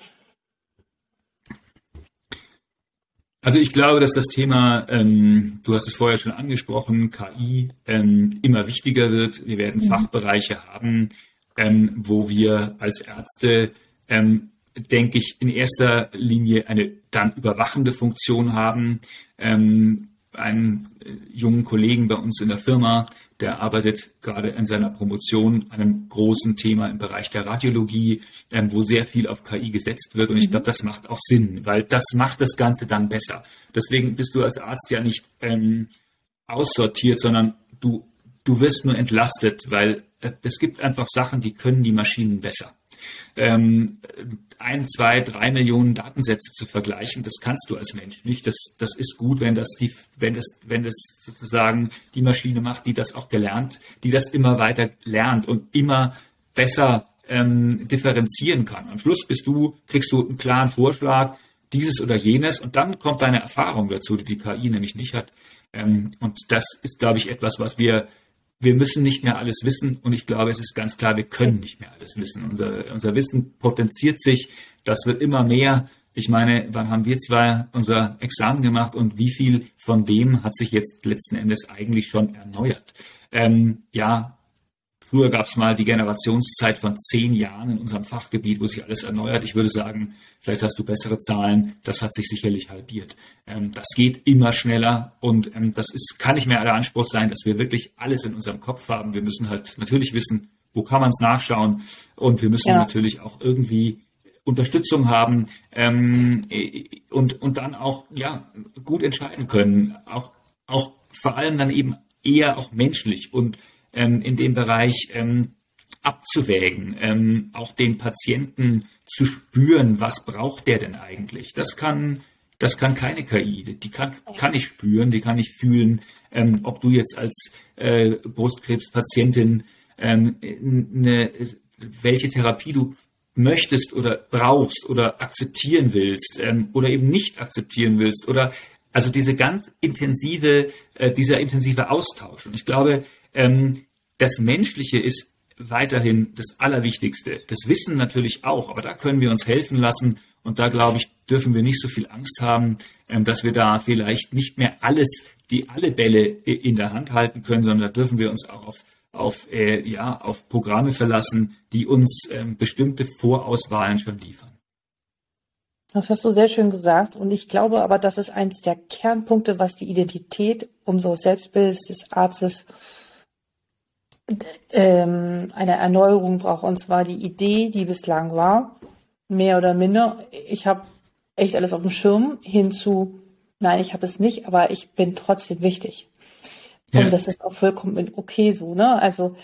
Also ich glaube, dass das Thema, ähm, du hast es vorher schon angesprochen, KI ähm, immer wichtiger wird. Wir werden mhm. Fachbereiche haben, ähm, wo wir als Ärzte, ähm, denke ich, in erster Linie eine dann überwachende Funktion haben. Ähm, einen äh, jungen Kollegen bei uns in der Firma, der arbeitet gerade in seiner Promotion an einem großen Thema im Bereich der Radiologie, ähm, wo sehr viel auf KI gesetzt wird. Und ich mhm. glaube, das macht auch Sinn, weil das macht das Ganze dann besser. Deswegen bist du als Arzt ja nicht ähm, aussortiert, sondern du, du wirst nur entlastet, weil äh, es gibt einfach Sachen, die können die Maschinen besser ähm, ein, zwei, drei Millionen Datensätze zu vergleichen, das kannst du als Mensch nicht. Das, das ist gut, wenn das die, wenn das, wenn das sozusagen die Maschine macht, die das auch gelernt, die das immer weiter lernt und immer besser ähm, differenzieren kann. Am Schluss bist du, kriegst du einen klaren Vorschlag, dieses oder jenes, und dann kommt deine Erfahrung dazu, die die KI nämlich nicht hat. Ähm, und das ist, glaube ich, etwas, was wir wir müssen nicht mehr alles wissen und ich glaube, es ist ganz klar, wir können nicht mehr alles wissen. Unser, unser Wissen potenziert sich, das wird immer mehr. Ich meine, wann haben wir zwar unser Examen gemacht und wie viel von dem hat sich jetzt letzten Endes eigentlich schon erneuert? Ähm, ja, Früher gab es mal die Generationszeit von zehn Jahren in unserem Fachgebiet, wo sich alles erneuert. Ich würde sagen, vielleicht hast du bessere Zahlen. Das hat sich sicherlich halbiert. Ähm, das geht immer schneller und ähm, das ist, kann nicht mehr der Anspruch sein, dass wir wirklich alles in unserem Kopf haben. Wir müssen halt natürlich wissen, wo kann man es nachschauen und wir müssen ja. natürlich auch irgendwie Unterstützung haben ähm, und, und dann auch ja, gut entscheiden können. Auch, auch vor allem dann eben eher auch menschlich und ähm, in dem Bereich ähm, abzuwägen, ähm, auch den Patienten zu spüren, was braucht der denn eigentlich? Das kann, das kann keine KI. Die kann, kann ich spüren, die kann ich fühlen, ähm, ob du jetzt als äh, Brustkrebspatientin ähm, eine, welche Therapie du möchtest oder brauchst oder akzeptieren willst ähm, oder eben nicht akzeptieren willst oder Also diese ganz intensive, äh, dieser intensive Austausch. Und ich glaube, ähm, das Menschliche ist weiterhin das Allerwichtigste. Das Wissen natürlich auch, aber da können wir uns helfen lassen. Und da, glaube ich, dürfen wir nicht so viel Angst haben, ähm, dass wir da vielleicht nicht mehr alles, die alle Bälle in der Hand halten können, sondern da dürfen wir uns auch auf, auf, äh, ja, auf Programme verlassen, die uns ähm, bestimmte Vorauswahlen schon liefern. Das hast du sehr schön gesagt. Und ich glaube aber, das ist eines der Kernpunkte, was die Identität unseres Selbstbildes des Arztes ähm, eine Erneuerung braucht. Und zwar die Idee, die bislang war, mehr oder minder, ich habe echt alles auf dem Schirm, hinzu, nein, ich habe es nicht, aber ich bin trotzdem wichtig. Ja. Und das ist auch vollkommen okay so. Ne? Also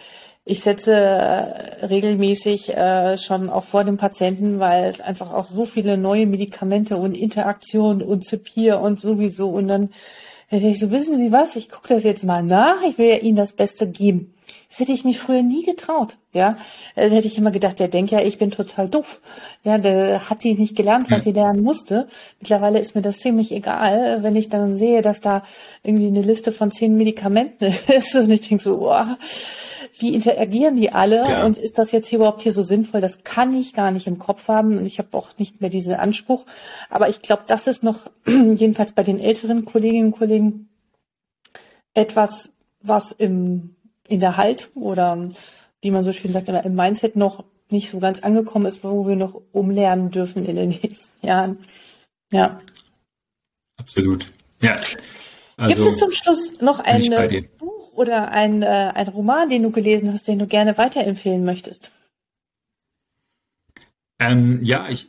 ich setze äh, regelmäßig äh, schon auch vor dem Patienten, weil es einfach auch so viele neue Medikamente und Interaktionen und Zipier und sowieso und dann hätte ich so, wissen Sie was, ich gucke das jetzt mal nach, ich will ja Ihnen das Beste geben. Das hätte ich mich früher nie getraut, ja. Dann hätte ich immer gedacht, der denkt ja, ich bin total doof. Ja, der hat sie nicht gelernt, was sie lernen musste. Mittlerweile ist mir das ziemlich egal, wenn ich dann sehe, dass da irgendwie eine Liste von zehn Medikamenten ist und ich denke so, boah, wie interagieren die alle ja. und ist das jetzt hier überhaupt hier so sinnvoll? Das kann ich gar nicht im Kopf haben und ich habe auch nicht mehr diesen Anspruch. Aber ich glaube, das ist noch, jedenfalls bei den älteren Kolleginnen und Kollegen, etwas, was im, in der Haltung oder wie man so schön sagt, im Mindset noch nicht so ganz angekommen ist, wo wir noch umlernen dürfen in den nächsten Jahren. Ja. Absolut. Ja. Also, Gibt es zum Schluss noch ein Buch oder ein, äh, ein Roman, den du gelesen hast, den du gerne weiterempfehlen möchtest? Ähm, ja, ich,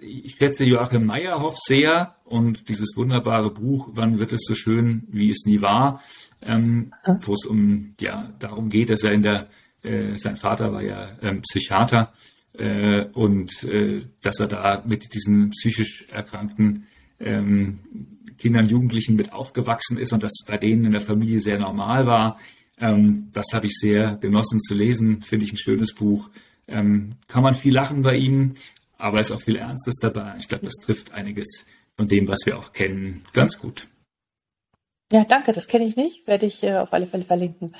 ich schätze Joachim Meyerhoff sehr und dieses wunderbare Buch, Wann wird es so schön, wie es nie war, ähm, wo es um, ja, darum geht, dass er in der, äh, sein Vater war ja ähm, Psychiater äh, und äh, dass er da mit diesen psychisch Erkrankten ähm, Kindern, Jugendlichen mit aufgewachsen ist und das bei denen in der Familie sehr normal war. Ähm, das habe ich sehr genossen zu lesen, finde ich ein schönes Buch. Ähm, kann man viel lachen bei ihm, aber ist auch viel Ernstes dabei. Ich glaube, das trifft einiges von dem, was wir auch kennen, ganz gut. Ja, danke, das kenne ich nicht, werde ich äh, auf alle Fälle verlinken.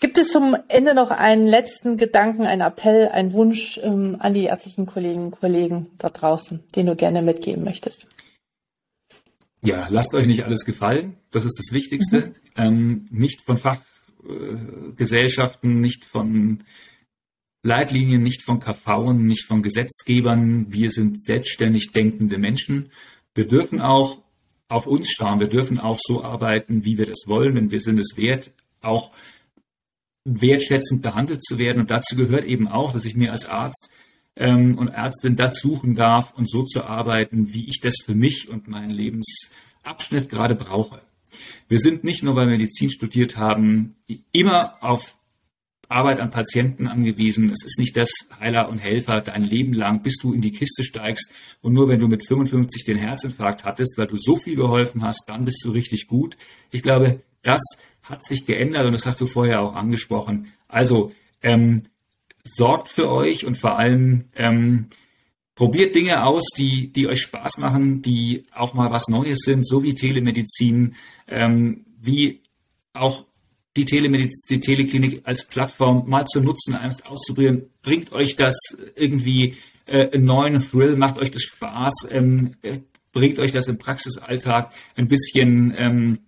Gibt es zum Ende noch einen letzten Gedanken, einen Appell, einen Wunsch ähm, an die ärztlichen Kolleginnen und Kollegen da draußen, den du gerne mitgeben möchtest? Ja, lasst euch nicht alles gefallen. Das ist das Wichtigste. Mhm. Ähm, nicht von Fachgesellschaften, äh, nicht von Leitlinien, nicht von KV, nicht von Gesetzgebern. Wir sind selbstständig denkende Menschen. Wir dürfen auch auf uns schauen. Wir dürfen auch so arbeiten, wie wir das wollen, denn wir sind es wert, auch wertschätzend behandelt zu werden. Und dazu gehört eben auch, dass ich mir als Arzt ähm, und Ärztin das suchen darf und so zu arbeiten, wie ich das für mich und meinen Lebensabschnitt gerade brauche. Wir sind nicht nur, weil wir Medizin studiert haben, immer auf Arbeit an Patienten angewiesen. Es ist nicht das Heiler und Helfer dein Leben lang, bis du in die Kiste steigst und nur wenn du mit 55 den Herzinfarkt hattest, weil du so viel geholfen hast, dann bist du richtig gut. Ich glaube, das hat sich geändert und das hast du vorher auch angesprochen. Also ähm, sorgt für euch und vor allem ähm, probiert Dinge aus, die, die euch Spaß machen, die auch mal was Neues sind, so wie Telemedizin, ähm, wie auch die Telemedizin, die Teleklinik als Plattform mal zu nutzen, einfach auszuprobieren. Bringt euch das irgendwie äh, einen neuen Thrill, macht euch das Spaß, ähm, äh, bringt euch das im Praxisalltag ein bisschen ähm,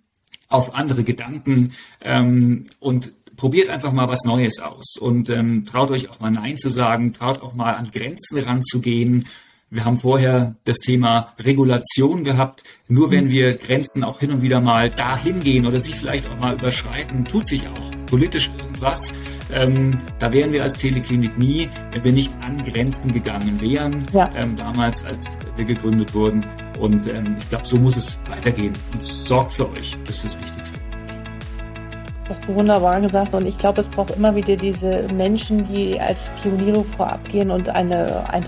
auf andere Gedanken ähm, und probiert einfach mal was Neues aus und ähm, traut euch auch mal Nein zu sagen, traut auch mal an Grenzen ranzugehen. Wir haben vorher das Thema Regulation gehabt. Nur wenn wir Grenzen auch hin und wieder mal dahin gehen oder sie vielleicht auch mal überschreiten, tut sich auch politisch irgendwas. Ähm, da wären wir als Teleklinik nie, wenn wir nicht an Grenzen gegangen wären, ja. ähm, damals, als wir gegründet wurden. Und ähm, ich glaube, so muss es weitergehen. Und sorgt für euch, das ist das Wichtigste. Das hast du wunderbar gesagt und ich glaube, es braucht immer wieder diese Menschen, die als Pioniere vorab gehen und eine, eine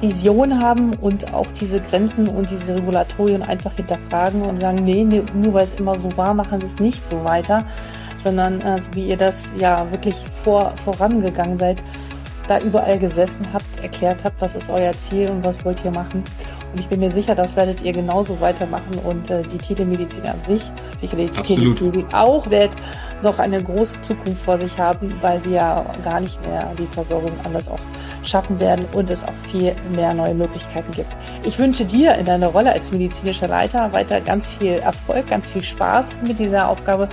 Vision haben und auch diese Grenzen und diese Regulatorien einfach hinterfragen und sagen, nee, nur weil es immer so war, machen wir es nicht so weiter, sondern äh, so wie ihr das ja wirklich vor, vorangegangen seid, da überall gesessen habt, erklärt habt, was ist euer Ziel und was wollt ihr machen. Und ich bin mir sicher, das werdet ihr genauso weitermachen und äh, die Telemedizin an sich, sicherlich die Telemedizin auch, wird noch eine große Zukunft vor sich haben, weil wir gar nicht mehr die Versorgung anders auch schaffen werden und es auch viel mehr neue Möglichkeiten gibt. Ich wünsche dir in deiner Rolle als medizinischer Leiter weiter ganz viel Erfolg, ganz viel Spaß mit dieser Aufgabe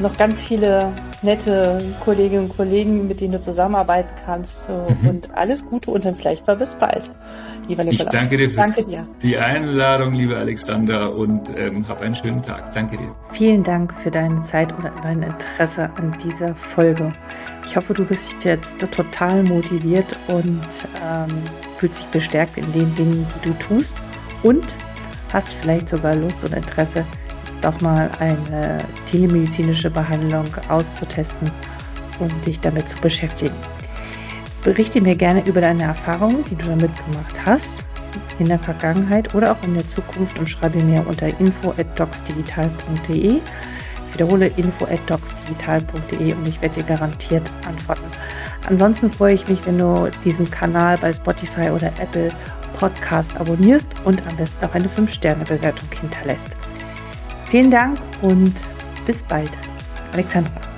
noch ganz viele nette Kolleginnen und Kollegen, mit denen du zusammenarbeiten kannst. Mhm. Und alles Gute und dann vielleicht mal bis bald, lieber Nikolaus. Ich danke dir für danke dir. die Einladung, liebe Alexander, und ähm, hab einen schönen Tag. Danke dir. Vielen Dank für deine Zeit und dein Interesse an dieser Folge. Ich hoffe, du bist jetzt total motiviert und ähm, fühlst dich bestärkt in den Dingen, die du tust und hast vielleicht sogar Lust und Interesse, doch mal eine telemedizinische Behandlung auszutesten und dich damit zu beschäftigen. Berichte mir gerne über deine Erfahrungen, die du damit gemacht hast, in der Vergangenheit oder auch in der Zukunft und schreibe mir unter info@docsdigital.de. Wiederhole info@docsdigital.de und ich werde dir garantiert antworten. Ansonsten freue ich mich, wenn du diesen Kanal bei Spotify oder Apple Podcast abonnierst und am besten auch eine 5-Sterne-Bewertung hinterlässt. Vielen Dank und bis bald. Alexandra.